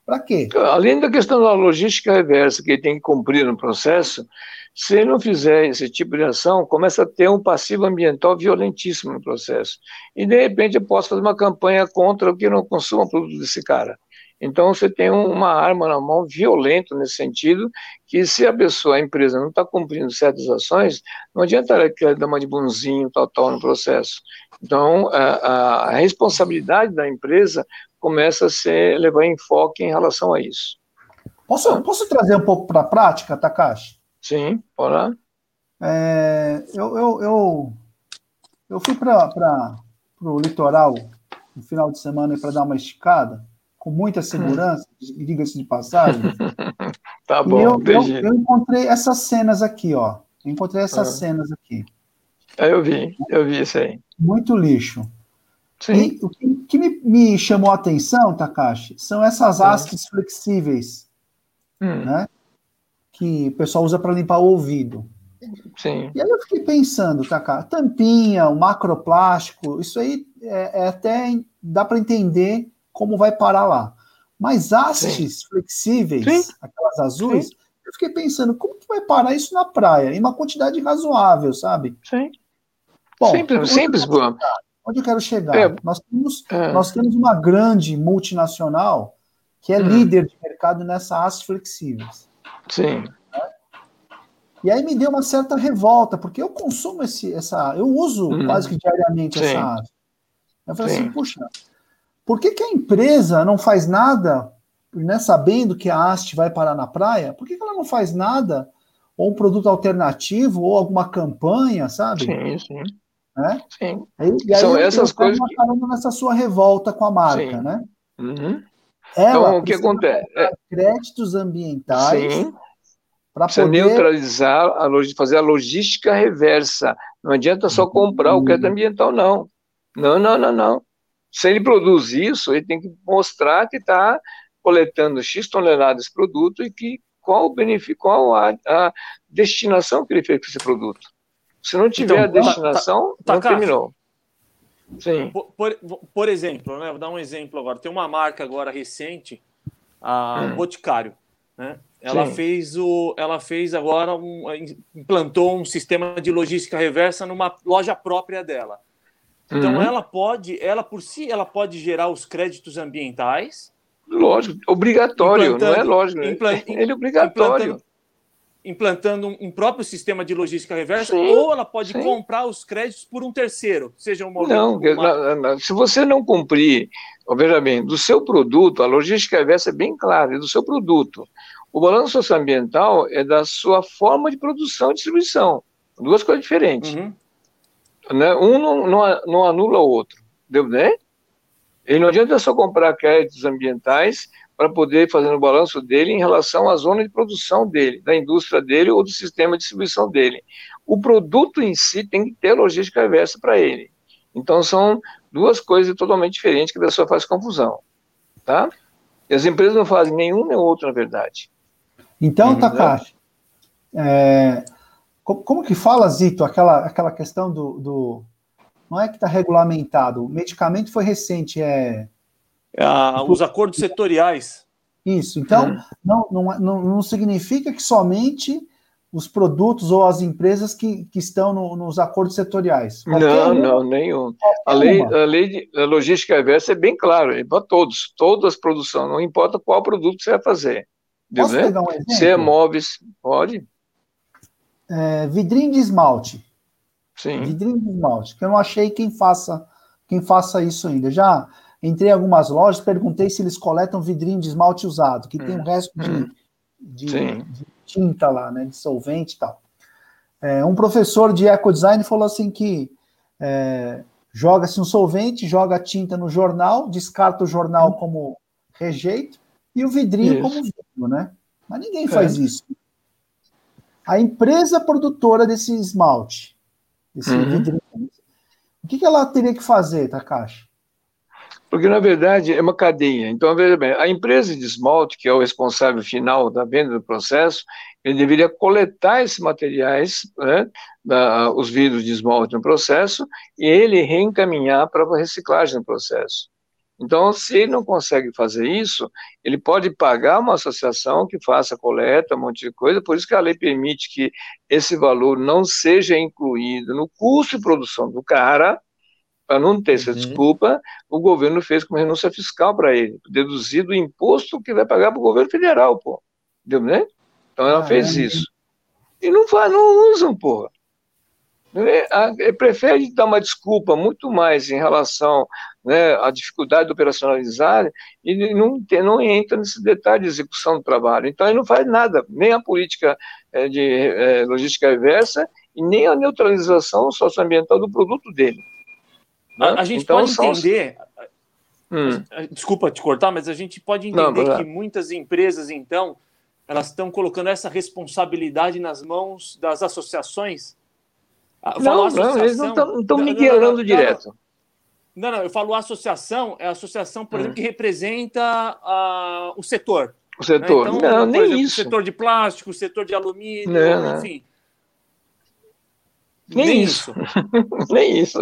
Para quê? Além da questão da logística reversa que ele tem que cumprir no processo, se ele não fizer esse tipo de ação, começa a ter um passivo ambiental violentíssimo no processo. E, de repente, eu posso fazer uma campanha contra o que não consuma produto desse cara. Então, você tem uma arma na mão violenta nesse sentido, que se a pessoa, a empresa, não está cumprindo certas ações, não adianta ela dar uma de bonzinho, tal, tal, no processo. Então, a, a responsabilidade da empresa começa a ser levar enfoque em relação a isso. Posso, tá? posso trazer um pouco para a prática, Takashi? Sim, bora. É, eu, eu, eu, eu fui para o litoral no final de semana para dar uma esticada, com muita segurança, hum. diga-se de passagem. [laughs] tá bom, eu, eu, eu, encontrei essas cenas aqui, ó. Eu encontrei essas ah. cenas aqui. É, eu vi, eu vi isso aí. Muito lixo. Sim. E o que, que me, me, chamou a atenção, Takashi, são essas hastes flexíveis, hum. né? Que o pessoal usa para limpar o ouvido. Sim. E aí eu fiquei pensando, Takashi, tampinha, o macroplástico, isso aí é, é até dá para entender como vai parar lá. Mas hastes Sim. flexíveis, Sim. aquelas azuis, Sim. eu fiquei pensando, como que vai parar isso na praia? Em uma quantidade razoável, sabe? Sim. Bom, simples, simples, Boa. Onde eu quero chegar? É, nós, temos, é. nós temos uma grande multinacional que é hum. líder de mercado nessa aços flexíveis. Sim. E aí me deu uma certa revolta, porque eu consumo esse, essa. Eu uso hum. quase que diariamente Sim. essa aço. Eu falei assim, Sim. assim, puxa, por que, que a empresa não faz nada, né, sabendo que a haste vai parar na praia? Por que, que ela não faz nada, ou um produto alternativo, ou alguma campanha, sabe? Sim, sim. Né? Sim. E, aí São essas coisas. Que... nessa sua revolta com a marca, Sim. né? Uhum. Ela então, o que acontece? Créditos ambientais. Sim. Para poder neutralizar, a fazer a logística reversa. Não adianta só comprar uhum. o crédito ambiental, não. Não, não, não, não. Se ele produz isso, ele tem que mostrar que está coletando X toneladas de produto e que qual o benefício, qual a, a destinação que ele fez com esse produto. Se não tiver então, a destinação, tá, tá, não terminou. Sim. Por, por, por, exemplo, né, vou dar um exemplo agora. Tem uma marca agora recente, a hum. Boticário. Né? Ela Sim. fez o, ela fez agora um, implantou um sistema de logística reversa numa loja própria dela. Então uhum. ela pode, ela por si, ela pode gerar os créditos ambientais Lógico, obrigatório, não é lógico. Né? [laughs] Ele é obrigatório implantando um próprio sistema de logística reversa, sim, ou ela pode sim. comprar os créditos por um terceiro, seja um Não, uma... se você não cumprir, veja bem, do seu produto, a logística reversa é bem clara, é do seu produto. O balanço socioambiental é da sua forma de produção e distribuição. Duas coisas diferentes. Uhum. Né? Um não, não, não anula o outro. Deu bem? E não adianta só comprar créditos ambientais para poder fazer o balanço dele em relação à zona de produção dele, da indústria dele ou do sistema de distribuição dele. O produto em si tem que ter logística reversa para ele. Então são duas coisas totalmente diferentes que a pessoa faz confusão, tá? E as empresas não fazem nenhum nem outro, na verdade. Então, uhum. Takashi, é, como, como, que fala, Zito, aquela, aquela questão do, do não é que está regulamentado, o medicamento foi recente, é ah, os acordos setoriais. Isso. Então, hum. não, não, não, não, significa que somente os produtos ou as empresas que, que estão no, nos acordos setoriais. Qualquer não, uma, não, nenhum. A lei, a lei de a logística reversa é bem claro, é para todos, todas as produções, não importa qual produto você vai fazer. Posso né? pegar um exemplo? Se é móveis, pode. É, vidrinho de esmalte. Sim. Vidrinho de esmalte, que eu não achei quem faça, quem faça isso ainda. Já Entrei em algumas lojas, perguntei se eles coletam vidrinho de esmalte usado, que hum. tem o um resto de, hum. de, de, tinta lá, né, de solvente e tal. É, um professor de ecodesign falou assim que é, joga-se um solvente, joga tinta no jornal, descarta o jornal hum. como rejeito e o vidrinho isso. como vidro, né? Mas ninguém é. faz isso. A empresa produtora desse esmalte, desse uhum. vidrinho, o que, que ela teria que fazer, Takashi? Porque, na verdade, é uma cadeia. Então, veja bem, a empresa de esmalte, que é o responsável final da venda do processo, ele deveria coletar esses materiais, né, da, os vidros de esmalte no processo, e ele reencaminhar para a reciclagem no processo. Então, se ele não consegue fazer isso, ele pode pagar uma associação que faça coleta, um monte de coisa, por isso que a lei permite que esse valor não seja incluído no custo de produção do cara, para não ter essa uhum. desculpa, o governo fez como renúncia fiscal para ele, deduzido o imposto que vai pagar para o governo federal, pô. Entendeu, né? Então ela ah, fez é. isso. E não faz, não usam, porra. Prefere dar uma desculpa muito mais em relação né, à dificuldade de operacionalizar e não, tem, não entra nesse detalhe de execução do trabalho. Então, ele não faz nada, nem a política é, de é, logística reversa e nem a neutralização socioambiental do produto dele. A, a, gente então, pode entender. Hum. Desculpa te cortar, mas a gente pode entender Não, que muitas empresas, então, elas estão colocando essa responsabilidade nas mãos das associações. Não, não, eles não estão miguelando direto. Não, não, eu falo associação, é a associação, por hum. exemplo, que representa uh, o setor. O setor. Né? Então, não, nem exemplo, isso. O setor de plástico, o setor de alumínio, não, enfim. Nem, Nem isso. [laughs] Nem isso.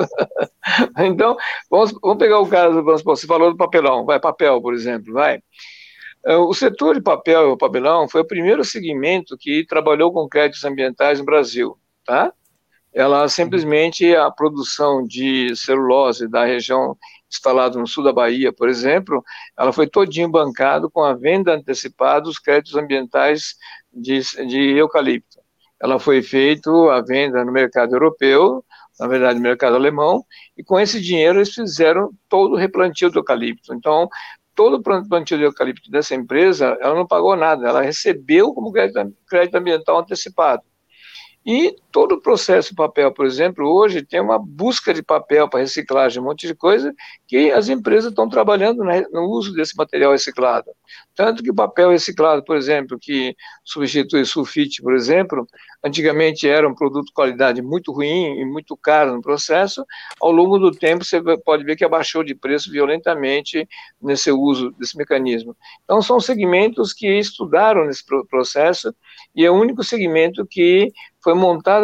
então, vamos, vamos pegar o caso, vamos, você falou do papelão, vai, papel, por exemplo, vai. É, o setor de papel e papelão foi o primeiro segmento que trabalhou com créditos ambientais no Brasil, tá? Ela simplesmente, a produção de celulose da região instalada no sul da Bahia, por exemplo, ela foi todinho bancado com a venda antecipada dos créditos ambientais de, de eucalipto ela foi feita a venda no mercado europeu, na verdade no mercado alemão, e com esse dinheiro eles fizeram todo o replantio do eucalipto. Então, todo o plantio de eucalipto dessa empresa, ela não pagou nada, ela recebeu como crédito ambiental antecipado. E todo o processo de papel, por exemplo, hoje tem uma busca de papel para reciclagem, um monte de coisa, que as empresas estão trabalhando no uso desse material reciclado. Tanto que o papel reciclado, por exemplo, que substitui sulfite, por exemplo, antigamente era um produto de qualidade muito ruim e muito caro no processo, ao longo do tempo você pode ver que abaixou de preço violentamente nesse uso desse mecanismo. Então são segmentos que estudaram nesse processo e é o único segmento que foi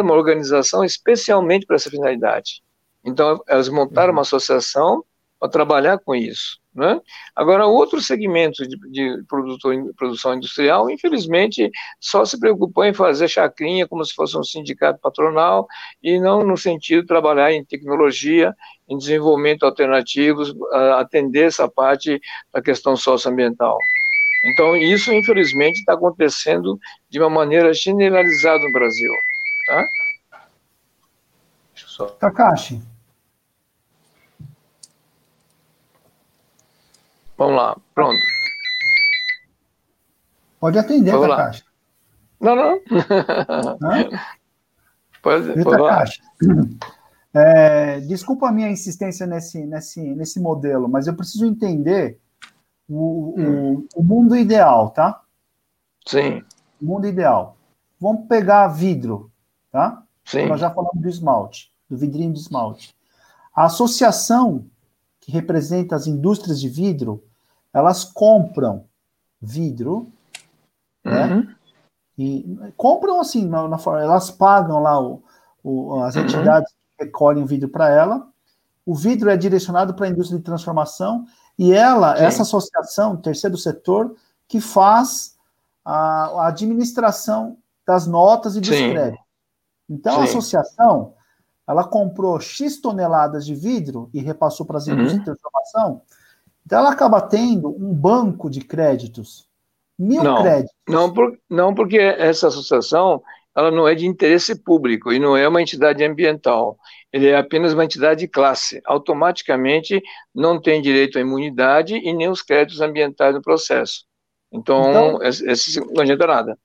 uma organização especialmente para essa finalidade. Então elas montaram uma associação para trabalhar com isso. Né? Agora, outro segmento de, de produtor, produção industrial, infelizmente, só se preocupou em fazer chacrinha como se fosse um sindicato patronal e não no sentido de trabalhar em tecnologia, em desenvolvimento alternativos, atender essa parte da questão socioambiental. Então, isso, infelizmente, está acontecendo de uma maneira generalizada no Brasil. Tá? Só... Takashi, Vamos lá, pronto. Pode atender, Vamos Takashi. Lá. Não, não. [laughs] pode, pode Takashi, [clears throat] é, desculpa a minha insistência nesse, nesse, nesse modelo, mas eu preciso entender o, hum. o, o mundo ideal, tá? Sim. O mundo ideal. Vamos pegar vidro, tá? Sim. Nós já falamos do esmalte, do vidrinho de esmalte. A associação que representa as indústrias de vidro elas compram vidro, né? uhum. né? E compram assim, na, na, elas pagam lá o, o as uhum. entidades que recolhem o vidro para ela. O vidro é direcionado para a indústria de transformação e ela, Sim. essa associação, terceiro setor, que faz a, a administração das notas e dos Sim. créditos. Então, Sim. a associação, ela comprou X toneladas de vidro e repassou para as uhum. indústrias de transformação então ela acaba tendo um banco de créditos, mil não, créditos. Não, por, não, porque essa associação ela não é de interesse público e não é uma entidade ambiental. Ele é apenas uma entidade de classe. Automaticamente não tem direito à imunidade e nem os créditos ambientais no processo. Então, então esse não adianta nada.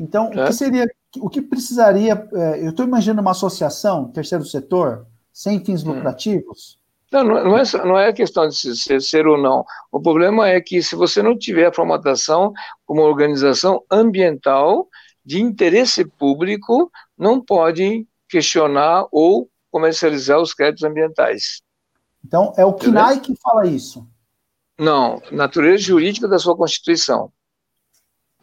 Então, é? o que seria, o que precisaria? É, eu estou imaginando uma associação, terceiro setor, sem fins hum. lucrativos, não, não é, não é questão de ser, ser ou não. O problema é que se você não tiver a formatação como organização ambiental de interesse público, não pode questionar ou comercializar os créditos ambientais. Então, é o CNAI que fala isso? Não, natureza jurídica da sua Constituição.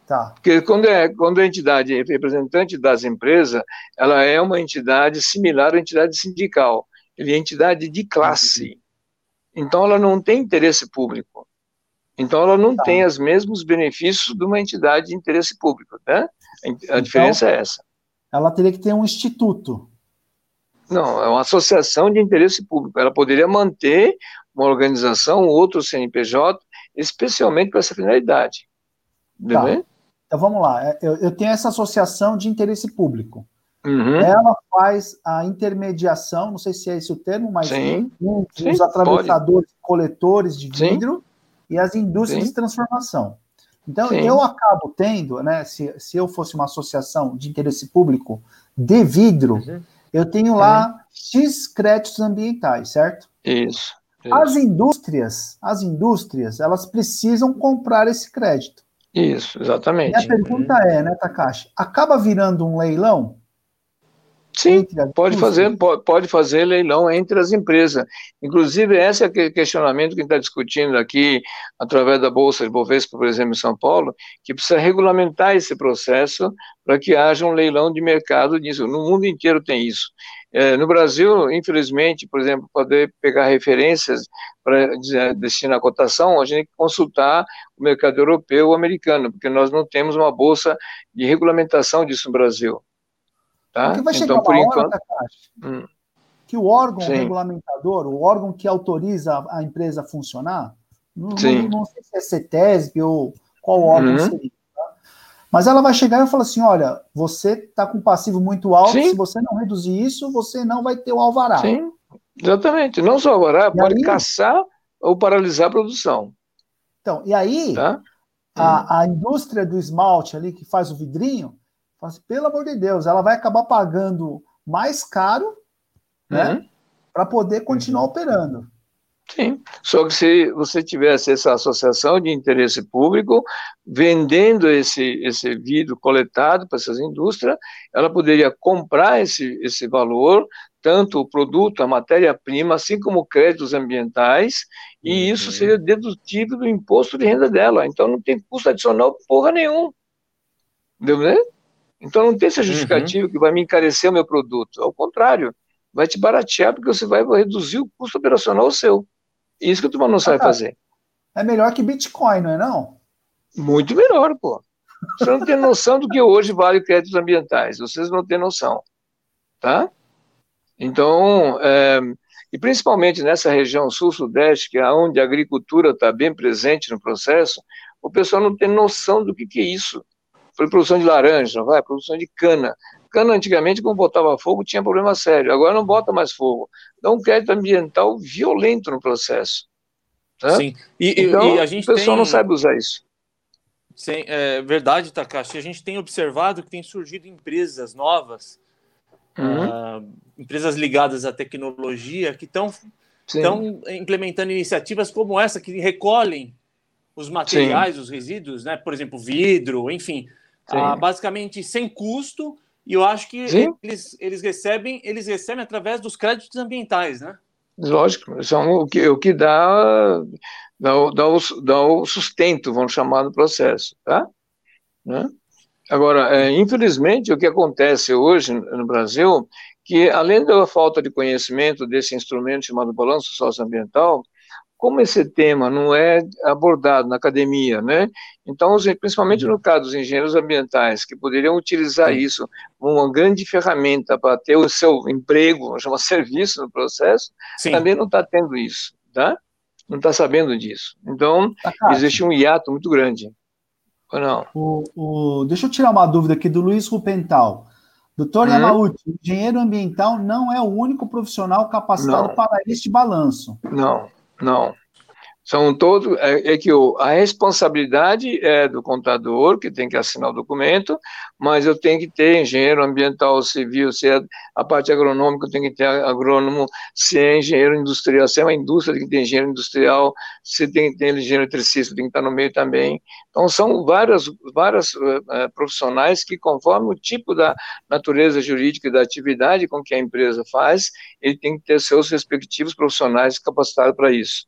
Tá. Porque quando, é, quando a entidade é representante das empresas, ela é uma entidade similar à entidade sindical ele é entidade de classe. Então, ela não tem interesse público. Então, ela não tá. tem os mesmos benefícios de uma entidade de interesse público, né? A então, diferença é essa. Ela teria que ter um instituto. Não, é uma associação de interesse público. Ela poderia manter uma organização, outro CNPJ, especialmente para essa finalidade. Tá. Então vamos lá. Eu, eu tenho essa associação de interesse público. Uhum. Ela faz a intermediação, não sei se é esse o termo, mas Sim. Um, Sim, os atravessadores, pode. coletores de vidro Sim. e as indústrias de transformação. Então, eu acabo tendo, né, se, se eu fosse uma associação de interesse público de vidro, uhum. eu tenho lá uhum. X créditos ambientais, certo? Isso, isso. As indústrias, as indústrias, elas precisam comprar esse crédito. Isso, exatamente. E a pergunta uhum. é, né, Takashi, acaba virando um leilão? Sim, pode fazer, pode fazer leilão entre as empresas. Inclusive, esse é o questionamento que a gente está discutindo aqui, através da Bolsa de Bovespa, por exemplo, em São Paulo, que precisa regulamentar esse processo para que haja um leilão de mercado disso. No mundo inteiro tem isso. É, no Brasil, infelizmente, por exemplo, poder pegar referências para destinar a cotação, a gente tem que consultar o mercado europeu ou americano, porque nós não temos uma bolsa de regulamentação disso no Brasil. Tá? Porque vai chegar então, por hora, enquanto... hum. que o órgão Sim. regulamentador, o órgão que autoriza a empresa a funcionar, não, não, não sei se é CETESB ou qual órgão uhum. seria, tá? mas ela vai chegar e falar assim, olha, você está com passivo muito alto, Sim. se você não reduzir isso, você não vai ter o alvará. Sim, exatamente. Não só o alvará, e pode aí... caçar ou paralisar a produção. Então, e aí, tá? a, hum. a indústria do esmalte ali, que faz o vidrinho, assim, pelo amor de Deus, ela vai acabar pagando mais caro, né? Uhum. Para poder continuar uhum. operando. Sim, só que se você tivesse essa associação de interesse público, vendendo esse, esse vidro coletado para essas indústrias, ela poderia comprar esse, esse valor, tanto o produto, a matéria-prima, assim como créditos ambientais, e uhum. isso seria dedutível do imposto de renda dela. Então não tem custo adicional porra nenhum. Entendeu? Então não tem essa justificativa uhum. que vai me encarecer o meu produto. Ao contrário, vai te baratear porque você vai reduzir o custo operacional seu. Isso que a turma não sabe ah, fazer. É melhor que Bitcoin, não é não? Muito melhor, pô. Você não tem noção do que hoje vale créditos ambientais. Vocês não têm noção, tá? Então, é, e principalmente nessa região sul-sudeste, que é onde a agricultura está bem presente no processo, o pessoal não tem noção do que, que é isso. Produção de laranja, vai, produção de cana. Cana, antigamente, quando botava fogo, tinha problema sério. Agora não bota mais fogo. Dá um crédito ambiental violento no processo. Tá? Sim. E, então, e a gente o pessoal tem... não sabe usar isso. Sim, é verdade, Takashi. A gente tem observado que tem surgido empresas novas, uhum. uh, empresas ligadas à tecnologia, que estão implementando iniciativas como essa, que recolhem os materiais, Sim. os resíduos, né? Por exemplo, vidro, enfim, uh, basicamente sem custo. E eu acho que eles, eles recebem eles recebem através dos créditos ambientais, né? Lógico, são o que, o que dá dá o, dá, o, dá o sustento, vamos chamar, do processo, tá? Né? Agora, é, infelizmente, o que acontece hoje no Brasil, que além da falta de conhecimento desse instrumento chamado balanço socioambiental, como esse tema não é abordado na academia, né? Então, principalmente no caso dos engenheiros ambientais, que poderiam utilizar isso como uma grande ferramenta para ter o seu emprego, chama serviço no processo, Sim. também não está tendo isso, tá? não está sabendo disso. Então, tá existe um hiato muito grande. Ou não? O, o, deixa eu tirar uma dúvida aqui do Luiz Rupental. Doutor hum? Yamauchi, engenheiro ambiental não é o único profissional capacitado não. para este balanço. Não, não. São todos, é, é que o, a responsabilidade é do contador, que tem que assinar o documento, mas eu tenho que ter engenheiro ambiental, civil, se é a parte agronômica, eu tenho que ter agrônomo, se é engenheiro industrial, se é uma indústria, tem que ter engenheiro industrial, se tem que ter engenheiro eletricista, tem que estar no meio também. Então, são várias, várias uh, profissionais que, conforme o tipo da natureza jurídica da atividade com que a empresa faz, ele tem que ter seus respectivos profissionais capacitados para isso.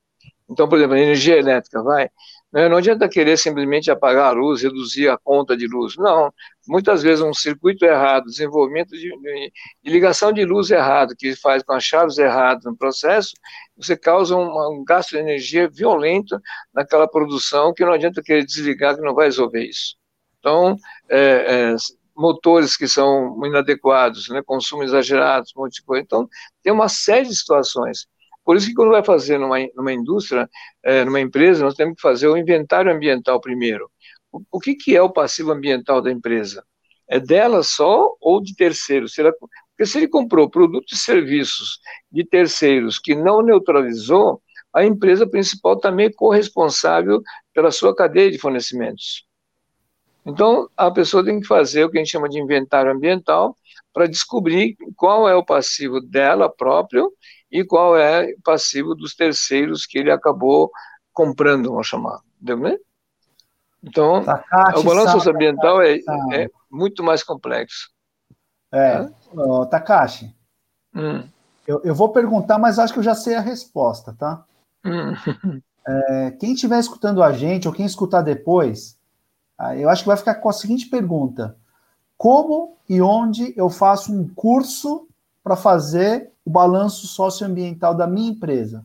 Então, por exemplo, energia elétrica, vai. Né, não adianta querer simplesmente apagar a luz, reduzir a conta de luz. Não. Muitas vezes um circuito errado, desenvolvimento de, de, de ligação de luz errado, que faz com as chaves erradas no processo, você causa um, um, gasto de energia violento naquela produção que não adianta querer desligar, que não vai resolver isso. Então, é, é, motores que são inadequados, né, consumo exagerado, um monte de coisa. Então, tem uma série de situações. Por isso que quando vai fazer numa, numa indústria, é, numa empresa, nós temos que fazer o inventário ambiental primeiro. O, o que, que é o passivo ambiental da empresa? É dela só ou de terceiros? Será, porque se ele comprou produtos e serviços de terceiros que não neutralizou, a empresa principal também é corresponsável pela sua cadeia de fornecimentos. Então, a pessoa tem que fazer o que a gente chama de inventário ambiental para descobrir qual é o passivo dela próprio e qual é o passivo dos terceiros que ele acabou comprando, vamos chamar. Entendeu? Então, Takashi, o balanço ambiental é, é, muito mais complexo. É, oh, Takashi, hum. eu, eu, vou perguntar, mas acho que eu já sei a resposta, tá? Hum. [laughs] É, quem estiver escutando a gente, ou quem escutar depois, ah, eu acho que vai ficar com a seguinte pergunta: Como e onde eu faço um curso para fazer o balanço socioambiental da minha empresa?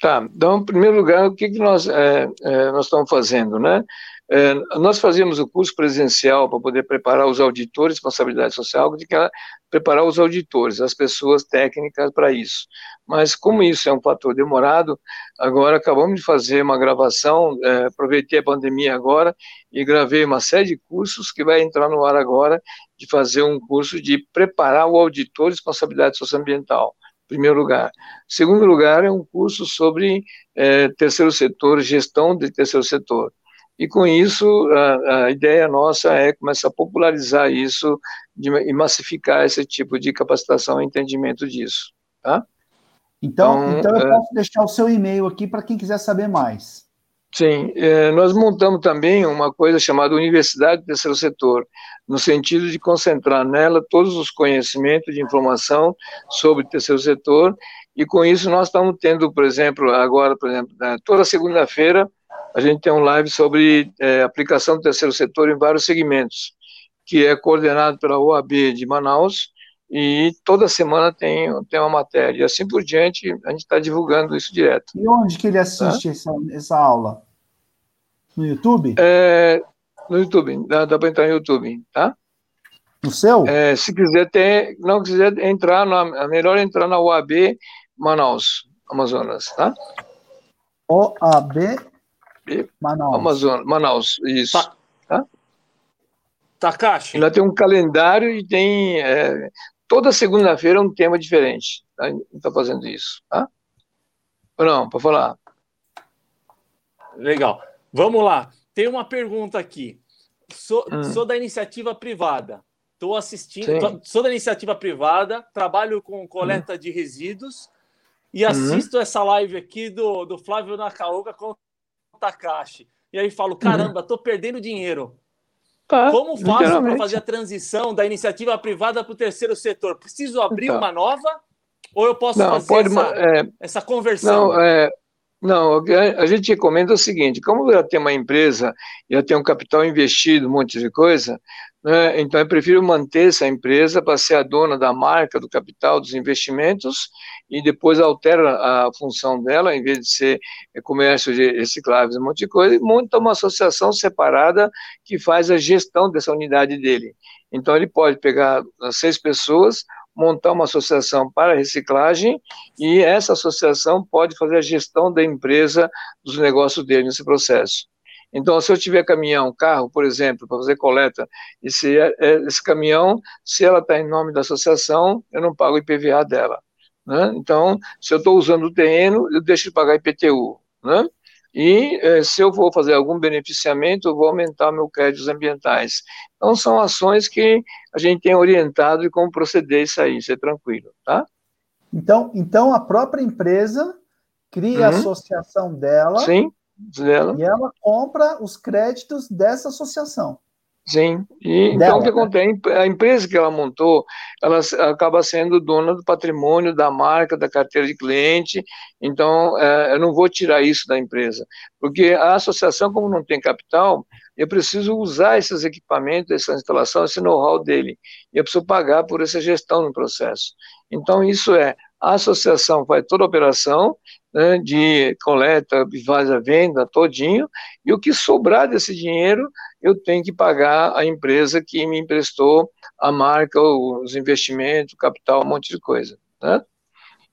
Tá, então, em primeiro lugar, o que, que nós, é, é, nós estamos fazendo, né? É, nós fazíamos o curso presencial para poder preparar os auditores de responsabilidade social, de que preparar os auditores, as pessoas técnicas para isso. Mas como isso é um fator demorado, agora acabamos de fazer uma gravação, é, aproveitei a pandemia agora e gravei uma série de cursos que vai entrar no ar agora, de fazer um curso de preparar o auditor de responsabilidade socioambiental primeiro lugar. Segundo lugar, é um curso sobre é, terceiro setor, gestão de terceiro setor. E com isso, a, a ideia nossa é começar a popularizar isso de, e massificar esse tipo de capacitação e entendimento disso. Tá? Então, então, então eu é, posso deixar o seu e-mail aqui para quem quiser saber mais. Sim, é, nós montamos também uma coisa chamada Universidade do Terceiro Setor, no sentido de concentrar nela todos os conhecimentos de informação sobre o terceiro setor, e com isso nós estamos tendo, por exemplo, agora, por exemplo, toda segunda-feira, a gente tem um live sobre é, aplicação do terceiro setor em vários segmentos, que é coordenado pela OAB de Manaus, e toda semana tem, tem uma matéria. E assim por diante, a gente está divulgando isso direto. E onde que ele assiste tá? essa, essa aula? No YouTube? É, no YouTube, dá, dá para entrar no YouTube, tá? No seu? É, se quiser ter, não quiser entrar, na, é melhor entrar na UAB Manaus, Amazonas, tá? OAB Manaus. Amazonas, Manaus, isso. Tá. tá? Takashi. Ela tem um calendário e tem. É, toda segunda-feira um tema diferente. Tá? Está fazendo isso, tá? Não, para falar. Legal. Vamos lá. Tem uma pergunta aqui. Sou, hum. sou da iniciativa privada. Estou assistindo. Tô, sou da iniciativa privada, trabalho com coleta hum. de resíduos e uhum. assisto essa live aqui do, do Flávio Nakaoka Takashi. E aí falo: caramba, estou perdendo dinheiro. Tá, Como faço para fazer a transição da iniciativa privada para o terceiro setor? Preciso abrir então. uma nova? Ou eu posso não, fazer pode, essa, é, essa conversão? Não, é, não, a gente recomenda o seguinte: como já tem uma empresa, já tem um capital investido, um monte de coisa, né, então eu prefiro manter essa empresa para ser a dona da marca, do capital, dos investimentos, e depois altera a função dela, em vez de ser comércio de recicláveis, um monte de coisa, e monta uma associação separada que faz a gestão dessa unidade dele. Então ele pode pegar seis pessoas, montar uma associação para reciclagem e essa associação pode fazer a gestão da empresa, dos negócios dele nesse processo. Então, se eu tiver caminhão, carro, por exemplo, para fazer coleta, esse, é, esse caminhão, se ela está em nome da associação, eu não pago o IPVA dela. Né? Então, se eu estou usando o terreno, eu deixo de pagar IPTU. Né? E eh, se eu vou fazer algum beneficiamento, eu vou aumentar meu créditos ambientais. Então, são ações que a gente tem orientado e como proceder isso aí, ser tranquilo, tá? Então, então a própria empresa cria uhum. a associação dela. Sim, E ela compra os créditos dessa associação. Sim, e então o que né? acontece? A empresa que ela montou, ela acaba sendo dona do patrimônio, da marca, da carteira de cliente, então é, eu não vou tirar isso da empresa, porque a associação, como não tem capital, eu preciso usar esses equipamentos, essa instalação, esse know-how dele, e eu preciso pagar por essa gestão no processo. Então isso é, a associação faz toda a operação, né, de coleta, faz a venda todinho, e o que sobrar desse dinheiro eu tenho que pagar a empresa que me emprestou a marca, os investimentos, o capital, um monte de coisa. Né?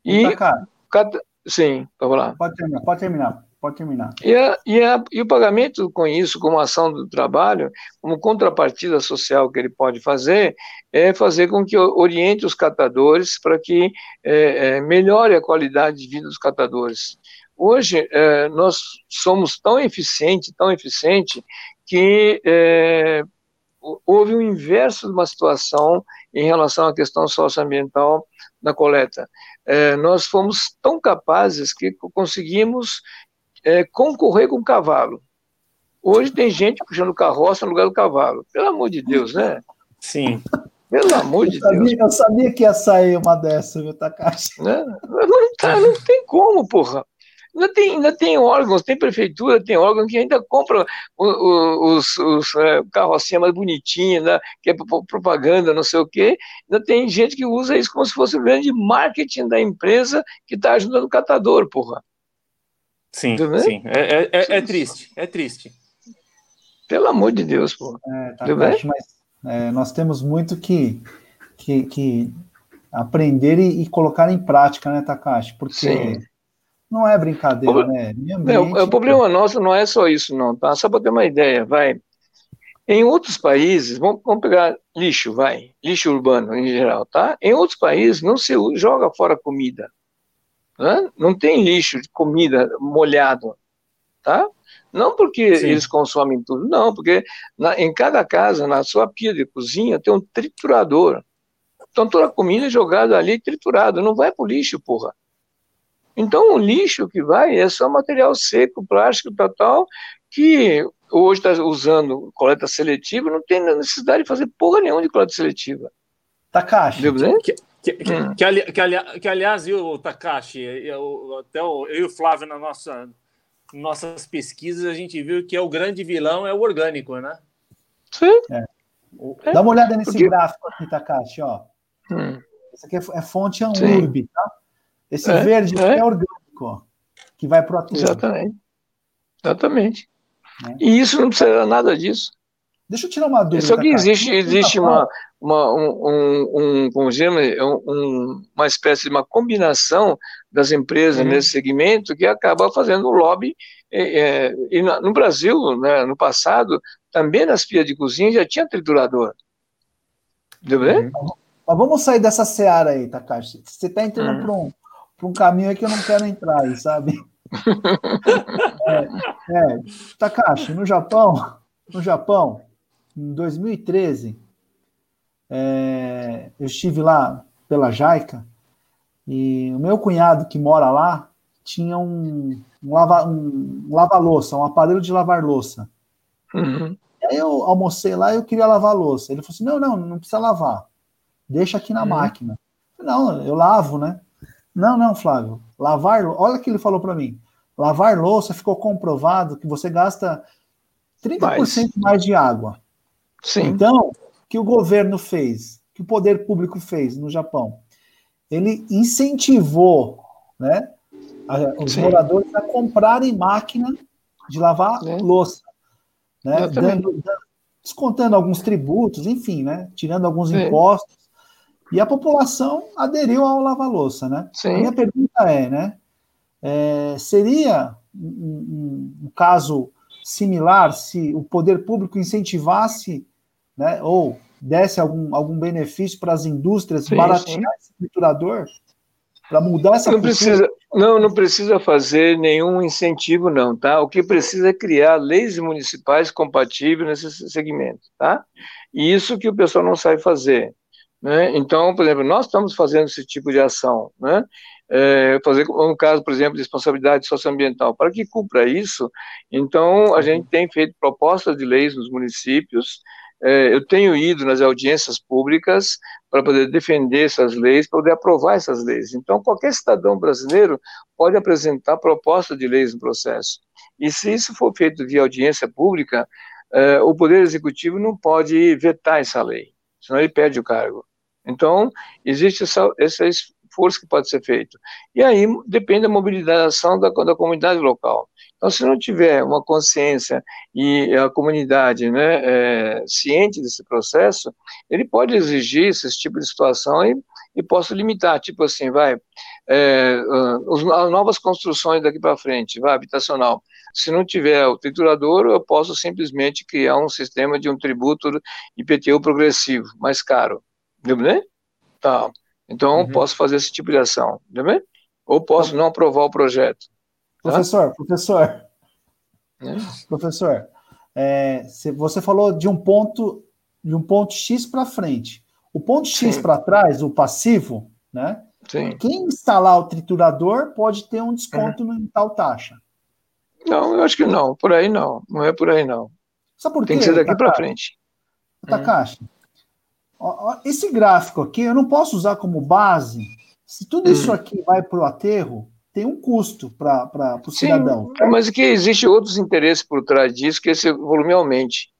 E, tá cada, sim, vamos lá. Pode terminar, pode terminar. Pode terminar. E, a, e, a, e, o pagamento com isso, como ação do trabalho, como contrapartida social que ele pode fazer, é fazer com que oriente os catadores para que é, é, melhore a qualidade de vida dos catadores. Hoje, é, nós somos tão eficientes, tão eficiente, que é, houve o um inverso de uma situação em relação à questão socioambiental na coleta. É, nós fomos tão capazes que conseguimos é, concorrer com o cavalo. Hoje tem gente puxando carroça no lugar do cavalo. Pelo amor de Deus, né? Sim. Pelo amor de sabia, Deus. Eu sabia que ia sair uma dessa, viu, Takashi? Né? Não, tá, não tem como, porra. Ainda tem, ainda tem órgãos, tem prefeitura, tem órgão que ainda compra os, os, os é, carrocinha mais bonitinha, né, que é propaganda, não sei o quê. Ainda tem gente que usa isso como se fosse o grande marketing da empresa que está ajudando o catador, porra. Sim, sim. É, é, é, é, triste, é triste. Pelo amor de Deus, pô. É, tá mas é, nós temos muito que, que, que aprender e, e, colocar em prática, né, Takashi? Porque sim. não é brincadeira, o, né? Ambiente, o, problema nosso não é só isso, não, tá? Só para ter uma ideia, vai. Em outros países, vamos, vamos, pegar lixo, vai, lixo urbano em geral, tá? Em outros países não se joga fora comida. Né? Não tem lixo de comida molhado, tá? Não porque Sim. eles consomem tudo, não, porque na, em cada casa, na sua pia de cozinha, tem um triturador. Então toda a comida é jogada ali triturada, não vai para o lixo, porra. Então o lixo que vai é só material seco, plástico, tal, tal, que hoje está usando coleta seletiva, não tem necessidade de fazer porra nenhuma de coleta seletiva. Takashi, que, que, que, hum. que, ali, que, ali, que, aliás, o Takashi, eu, até o, eu e o Flávio, na nossa, nossas pesquisas, a gente viu que é o grande vilão é o orgânico, né? Sim. É. Dá uma olhada nesse Porque... gráfico aqui, Takashi, ó. Hum. Esse aqui é, é fonte Anurb, tá? Esse é, verde é. é orgânico, ó, que vai para o aterro. Exatamente. Exatamente. É. E isso não precisa nada disso. Deixa eu tirar uma dúvida. Só que existe, existe uma, uma, um, um, um, um, uma espécie de uma combinação das empresas uhum. nesse segmento que acaba fazendo lobby. É, é, e no Brasil, né, no passado, também nas pias de cozinha já tinha triturador. Deu bem? Uhum. Mas vamos sair dessa seara aí, Takashi. Você está entrando uhum. para um, um caminho que eu não quero entrar aí, sabe? [laughs] é, é, Takashi, no Japão, no Japão, em 2013, é, eu estive lá pela Jaica e o meu cunhado que mora lá tinha um, um lava um lava-louça, um aparelho de lavar louça. Uhum. Aí eu almocei lá e eu queria lavar louça. Ele falou assim: não, não, não precisa lavar. Deixa aqui na uhum. máquina. Não, eu lavo, né? Não, não, Flávio. Lavar, olha o que ele falou para mim. Lavar louça ficou comprovado que você gasta 30% mais, mais de água. Sim. Então, o que o governo fez, que o poder público fez no Japão, ele incentivou, né, os Sim. moradores a comprarem máquina de lavar é. louça, né, dando, descontando alguns tributos, enfim, né, tirando alguns é. impostos. E a população aderiu ao lava-louça, né? Sim. A minha pergunta é, né? É, seria um, um, um, caso similar se o poder público incentivasse, né, ou desse algum, algum benefício para as indústrias sim, baratear sim. esse triturador? Para mudar essa não precisa Não, não precisa fazer nenhum incentivo, não, tá? O que precisa é criar leis municipais compatíveis nesse segmento, tá? E isso que o pessoal não sabe fazer. Né? Então, por exemplo, nós estamos fazendo esse tipo de ação, né? É, fazer um caso, por exemplo, de responsabilidade socioambiental. Para que cumpra isso, então a gente tem feito propostas de leis nos municípios. É, eu tenho ido nas audiências públicas para poder defender essas leis, para poder aprovar essas leis. Então, qualquer cidadão brasileiro pode apresentar proposta de leis no processo. E se isso for feito via audiência pública, é, o Poder Executivo não pode vetar essa lei, senão ele perde o cargo. Então, existe essa, esse esforço que pode ser feito. E aí depende da mobilização da, da comunidade local. Então, se não tiver uma consciência e a comunidade né, é, ciente desse processo, ele pode exigir esse tipo de situação e, e posso limitar, tipo assim, vai, é, as novas construções daqui para frente, vai, habitacional. Se não tiver o triturador, eu posso simplesmente criar um sistema de um tributo IPTU progressivo, mais caro né? Tá. Então, uhum. posso fazer esse tipo de ação, né? Ou posso tá. não aprovar o projeto. Tá? Professor, professor. É? Professor, é, você falou de um ponto de um ponto X para frente. O ponto X para trás, o passivo, né? Sim. Quem instalar o triturador pode ter um desconto uhum. em tal taxa. Não, eu acho que não. Por aí não. Não é por aí não. Sabe por Tem que ser daqui para frente. Takashi, uhum. Esse gráfico aqui eu não posso usar como base. Se tudo isso hum. aqui vai para o aterro, tem um custo para o cidadão. Certo? Mas que existe outros interesses por trás disso que esse volume aumente.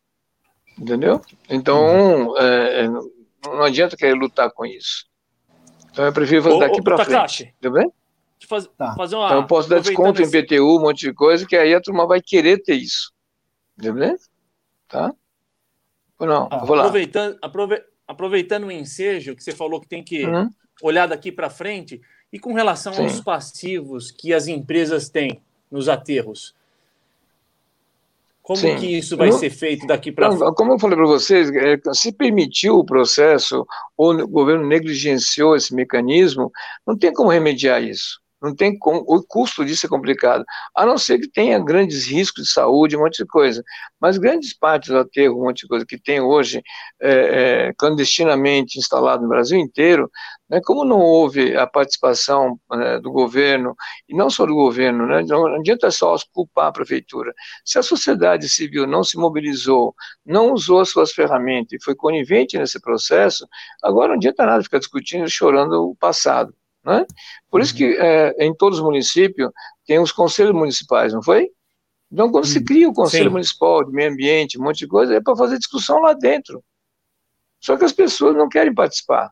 Entendeu? Então, uhum. é, não adianta querer lutar com isso. Então, eu prefiro fazer daqui para frente. Tudo bem? Faz, tá. fazer uma, então, eu posso dar desconto esse... em PTU, um monte de coisa, que aí a turma vai querer ter isso. Entendeu? Tá? Ou não? Ah, vou lá. Aproveitando, aprove aproveitando o ensejo que você falou que tem que uhum. olhar daqui para frente, e com relação Sim. aos passivos que as empresas têm nos aterros, como Sim. que isso vai ser feito daqui para frente? Como eu falei para vocês, é, se permitiu o processo, ou o governo negligenciou esse mecanismo, não tem como remediar isso. Não tem como, o custo disso é complicado, a não ser que tenha grandes riscos de saúde, um monte de coisa. Mas grandes partes do aterro, um monte de coisa que tem hoje é, é, clandestinamente instalado no Brasil inteiro, né, como não houve a participação né, do governo, e não só do governo, né, não, adianta só culpar a prefeitura. Se a sociedade civil não se mobilizou, não usou as suas ferramentas e foi conivente nesse processo, agora não adianta nada ficar discutindo e chorando o passado. Né? Por isso que é, em todos os municípios tem os conselhos municipais, não foi? Então, quando se cria o Conselho Sim. Municipal de Meio Ambiente, um monte de coisa, é para fazer discussão lá dentro. Só que as pessoas não querem participar.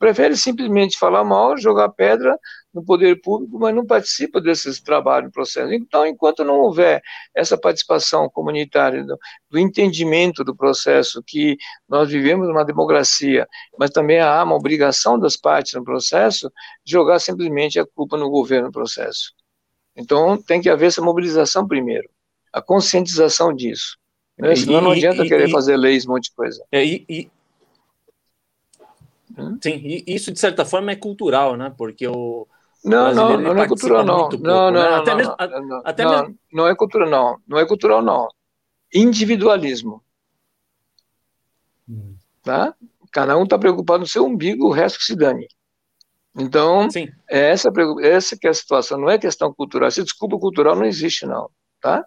Prefere simplesmente falar mal, jogar pedra no poder público, mas não participa desses trabalhos no processo. Então, enquanto não houver essa participação comunitária, do, do entendimento do processo, que nós vivemos uma democracia, mas também há uma obrigação das partes no processo, jogar simplesmente a culpa no governo no processo. Então, tem que haver essa mobilização primeiro, a conscientização disso. Né? Senão não adianta e, querer e, fazer leis, um monte de coisa. É, e? Sim, e isso de certa forma é cultural, né? Porque o. Não, não, não é cultural, não. Pouco, não, não, né? até não, mesmo, não, até não, mesmo... não é cultural, não. Não é cultural, não. Individualismo. Hum. Tá? Cada um está preocupado no seu umbigo, o resto que se dane. Então, Sim. essa, essa que é a situação, não é questão cultural. Essa desculpa cultural não existe, não. Tá?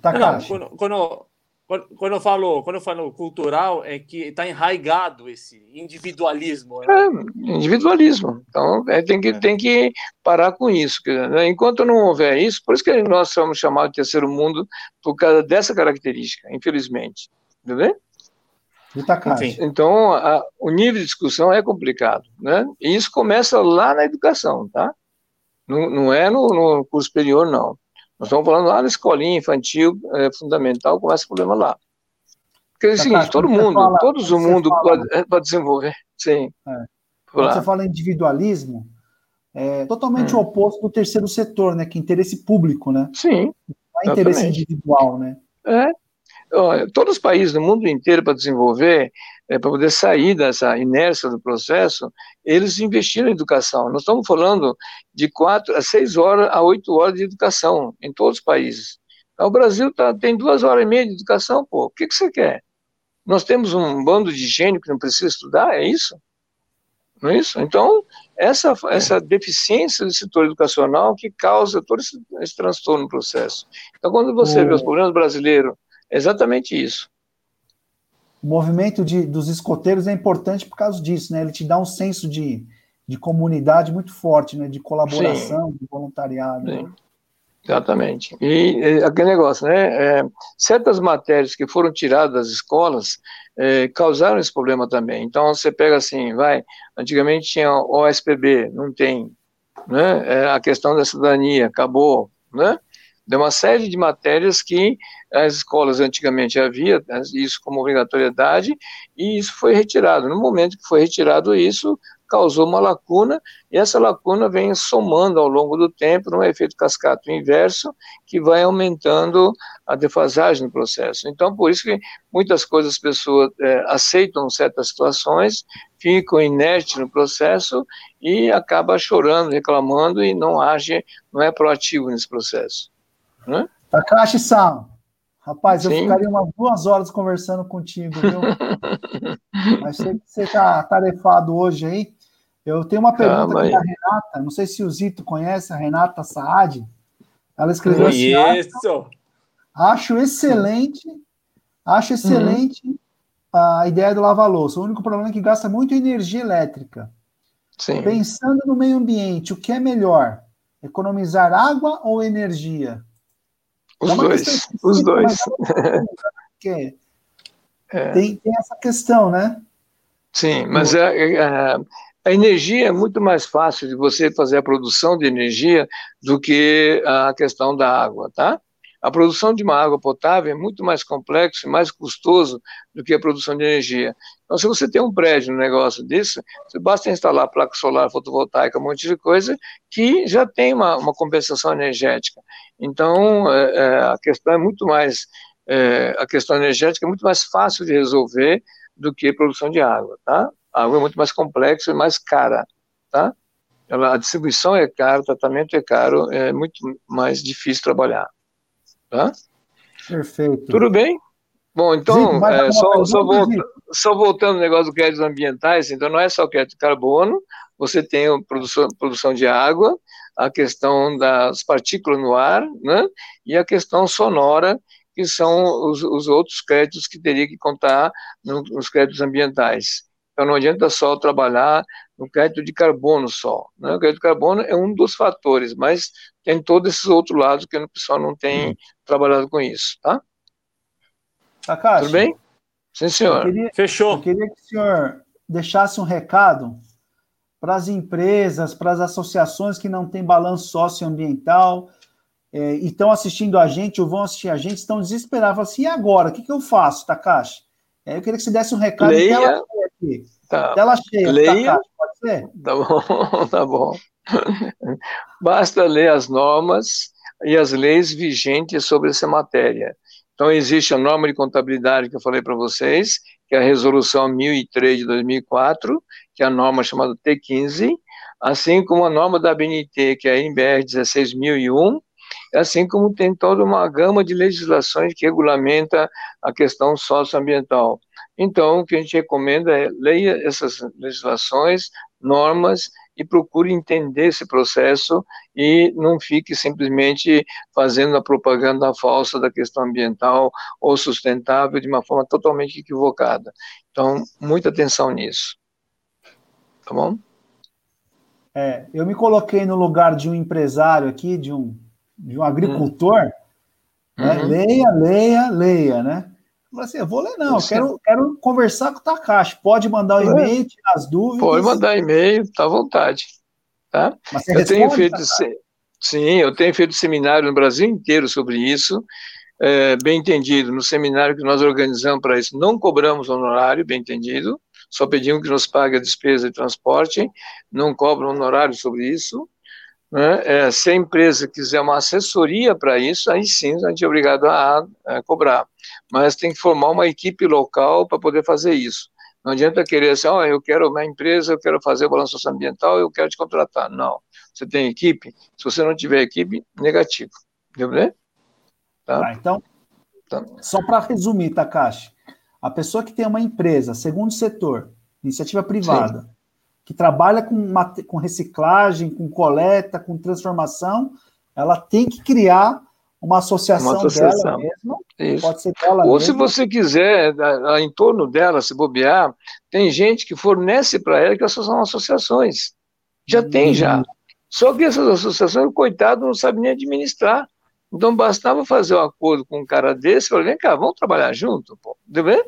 tá não, quando, quando, quando eu falo, quando eu falo cultural, é que está enraigado esse individualismo. Né? É, individualismo. Então, é, tem, que, é. tem que parar com isso. Né? Enquanto não houver isso, por isso que nós somos chamados de terceiro mundo, por causa dessa característica, infelizmente. Entendeu? Enfim, então, a, o nível de discussão é complicado, né? E isso começa lá na educação, tá? Não, não é no, no curso superior, não. Nós estamos falando lá na escolinha infantil, é, fundamental, começa o problema lá. Porque é o seguinte, todo mundo, fala, todos o mundo fala, pode, é, pode, desenvolver, sim. É. Quando você fala em individualismo, é totalmente hum. o oposto do terceiro setor, né? Que é interesse público, né? Sim. Não é interesse individual, né? É, todos os países do mundo inteiro para desenvolver, é, para poder sair dessa inércia do processo, eles investiram em educação. Nós estamos falando de quatro a seis horas a oito horas de educação em todos os países. Então, o Brasil tá, tem duas horas e meia de educação, pô. O que, que você quer? Nós temos um bando de gênio que não precisa estudar, é isso? Não é isso? Então, essa, essa deficiência do setor educacional que causa todo esse, esse transtorno no processo. Então, quando você vê os problemas brasileiros Exatamente isso. O movimento de, dos escoteiros é importante por causa disso, né? Ele te dá um senso de, de comunidade muito forte, né? De colaboração, Sim. de voluntariado. Sim. Né? Exatamente. E, e, aquele negócio, né? É, certas matérias que foram tiradas das escolas é, causaram esse problema também. Então, você pega assim, vai, antigamente tinha OSPB, não tem, né? É, a questão da cidadania acabou, né? de uma série de matérias que as escolas antigamente havia isso como obrigatoriedade e isso foi retirado. No momento que foi retirado isso, causou uma lacuna e essa lacuna vem somando ao longo do tempo num efeito cascata inverso que vai aumentando a defasagem no processo. Então, por isso que muitas coisas as pessoas é, aceitam certas situações, ficam inertes no processo e acaba chorando, reclamando e não age, não é proativo nesse processo. Né? Takashi-san, rapaz, Sim. eu ficaria umas duas horas conversando contigo, viu? [laughs] Mas sei que você está tarefado hoje aí. Eu tenho uma pergunta aqui da Renata, não sei se o Zito conhece, a Renata Saad. Ela escreveu assim: acho, acho excelente, acho excelente uhum. a ideia do lava-louça. O único problema é que gasta muito energia elétrica. Sim. Pensando no meio ambiente, o que é melhor? Economizar água ou energia? Os é dois, os dois. É, [laughs] é. Tem, tem, essa questão, né? Sim, mas a, a, a, energia é muito mais fácil de você fazer a produção de energia do que a questão da água, tá? A produção de uma água potável é muito mais complexo e mais custoso do que a produção de energia. Então, se você tem um prédio, um negócio disso, você basta instalar placa solar fotovoltaica, um monte de coisa, que já tem uma, uma compensação energética. Então, é, é, a questão é muito mais, é, a questão energética é muito mais fácil de resolver do que produção de água, tá? A água é muito mais complexa e mais cara, tá? Ela, a distribuição é cara, o tratamento é caro, é muito mais difícil trabalhar. Tá? Perfeito. Tudo bem? Bom, então, é, só, só, volta, só, voltando ao negócio do créditos ambientais, então não é só o crédito de carbono, você tem a produção, produção de água, a questão das partículas no ar, né, e a questão sonora, que são os, os outros créditos que teria que contar nos créditos ambientais. Então não adianta só trabalhar no crédito de carbono só. Né? O crédito de carbono é um dos fatores, mas tem todos esses outros lados que o pessoal não tem hum. trabalhado com isso, tá? Takashi, Tudo bem? Sim, senhor. Eu queria, Fechou. Eu queria que o senhor deixasse um recado para as empresas, para as associações que não têm balanço socioambiental é, e estão assistindo a gente ou vão assistir a gente, estão desesperados. Falam assim, e agora? O que, que eu faço, Takashi? É, eu queria que você desse um recado Leia. tela cheia aqui. Tá. Tela cheia, Leia. Takashi, pode ser? Tá bom, [laughs] tá bom. Basta ler as normas e as leis vigentes sobre essa matéria. Então, existe a norma de contabilidade que eu falei para vocês, que é a resolução 1003 de 2004, que é a norma chamada T15, assim como a norma da BNT, que é a NBR 16001, assim como tem toda uma gama de legislações que regulamenta a questão socioambiental. Então, o que a gente recomenda é leia essas legislações, normas e procure entender esse processo e não fique simplesmente fazendo a propaganda falsa da questão ambiental ou sustentável de uma forma totalmente equivocada. Então, muita atenção nisso. Tá bom? É, eu me coloquei no lugar de um empresário aqui, de um, de um agricultor. Né? Uhum. Né? Leia, leia, leia, né? Falei assim, eu vou ler, não, eu quero, quero conversar com o Takashi. Pode mandar o um e-mail, tirar as dúvidas. Pode mandar e-mail, tá à vontade. Tá? eu responde, tenho feito, sim, eu tenho feito seminário no Brasil inteiro sobre isso, é, bem entendido. No seminário que nós organizamos para isso, não cobramos honorário, bem entendido, só pedimos que nos pague a despesa de transporte, não cobram honorário sobre isso. Né? É, se a empresa quiser uma assessoria para isso, aí sim a gente é obrigado a, a cobrar. Mas tem que formar uma equipe local para poder fazer isso. Não adianta querer assim, oh, eu quero uma empresa, eu quero fazer o balanço ambiental, eu quero te contratar. Não. Você tem equipe? Se você não tiver equipe, negativo. Entendeu? Tá? tá então, tá. só para resumir, Takashi, a pessoa que tem uma empresa, segundo setor, iniciativa privada, Sim que trabalha com, com reciclagem, com coleta, com transformação, ela tem que criar uma associação, uma associação. dela mesma, Isso. pode ser dela Ou mesma. se você quiser, em torno dela, se bobear, tem gente que fornece para ela que são associações. Já hum. tem, já. Só que essas associações, o coitado não sabe nem administrar. Então bastava fazer um acordo com um cara desse, falar, vem cá, vamos trabalhar junto, pô. Entendeu?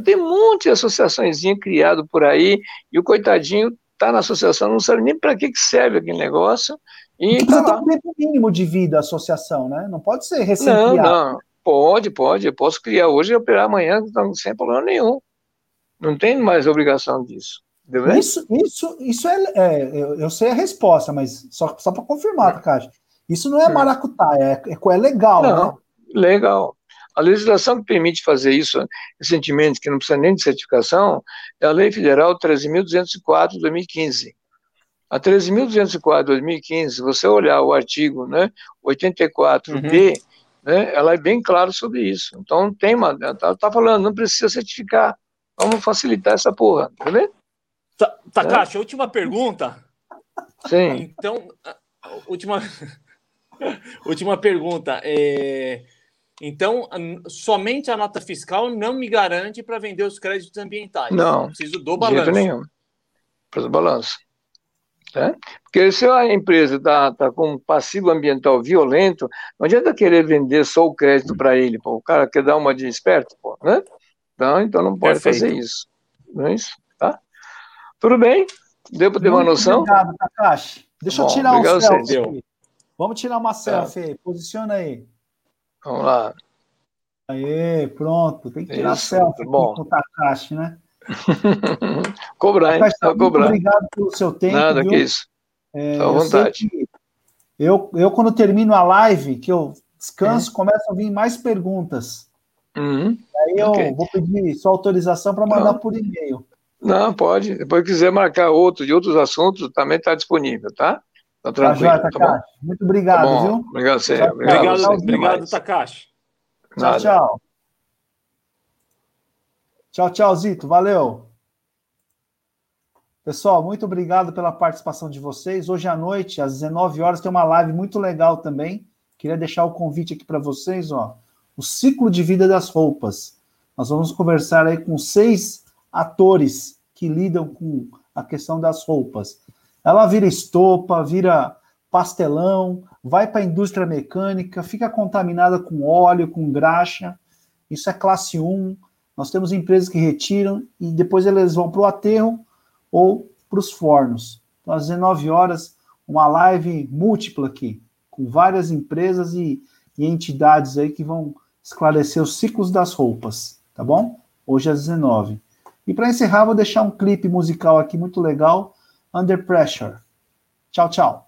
Tem um monte de associações criado por aí, e o coitadinho está na associação, não sabe nem para que, que serve aquele negócio. E precisa tá ter um tempo mínimo de vida a associação, né? Não pode ser recém Não, não. Pode, pode. Eu posso criar hoje e operar amanhã sem problema nenhum. Não tem mais obrigação disso. Isso, isso, isso é, é eu, eu, sei a resposta, mas só, só para confirmar, Caixa. Isso não é maracutá, é, é, é legal, não, né? Legal. A legislação que permite fazer isso recentemente, que não precisa nem de certificação, é a Lei Federal 13.204 de 2015. A 13.204 de 2015, se você olhar o artigo né, 84b, uhum. né, ela é bem clara sobre isso. Então, tem uma. Está tá falando, não precisa certificar. Vamos facilitar essa porra, tá vendo? Tá, Takashi, é? última pergunta. Sim. Então, última, [laughs] última pergunta. É, então, somente a nota fiscal não me garante para vender os créditos ambientais. Não. Preciso do balanço. De jeito nenhum. Para o balanço. É? Porque se a empresa está tá com um passivo ambiental violento, não adianta querer vender só o crédito para ele. Pô. O cara quer dar uma de esperto, pô, né? Então, então não pode Perfeito. fazer isso. Não é isso? Tá? Tudo bem? Deu para ter uma noção? Obrigado, Takashi. Deixa Bom, eu tirar um selfie. Vamos tirar uma selfie aí. Posiciona aí. Vamos lá. Aê, pronto. Tem que tirar Isso, selfie bom. com o Takashi, né? [laughs] cobrar, hein? Takashi, cobrar. Obrigado pelo seu tempo. Nada viu? que isso. É, à vontade. Eu, eu, quando termino a live, que eu descanso, uhum. começam a vir mais perguntas. Uhum. Aí eu okay. vou pedir sua autorização para mandar Não. por e-mail. Não, pode. Depois quiser marcar outro de outros assuntos, também está disponível, tá? Tá, tá tranquilo, tá, tá Muito obrigado, tá viu? Obrigado, você. Obrigado, obrigado, você. obrigado Takashi. Tchau, tchau. Tchau, tchau, Zito. Valeu. Pessoal, muito obrigado pela participação de vocês. Hoje à noite, às 19 horas, tem uma live muito legal também. Queria deixar o convite aqui para vocês, ó. O ciclo de vida das roupas. Nós vamos conversar aí com seis atores que lidam com a questão das roupas. Ela vira estopa, vira pastelão, vai para a indústria mecânica, fica contaminada com óleo, com graxa. Isso é classe 1. Nós temos empresas que retiram e depois eles vão para o aterro ou para os fornos. Então, às 19 horas, uma live múltipla aqui, com várias empresas e, e entidades aí que vão esclarecer os ciclos das roupas, tá bom? Hoje às 19. E para encerrar, vou deixar um clipe musical aqui muito legal, Under Pressure. Tchau, tchau.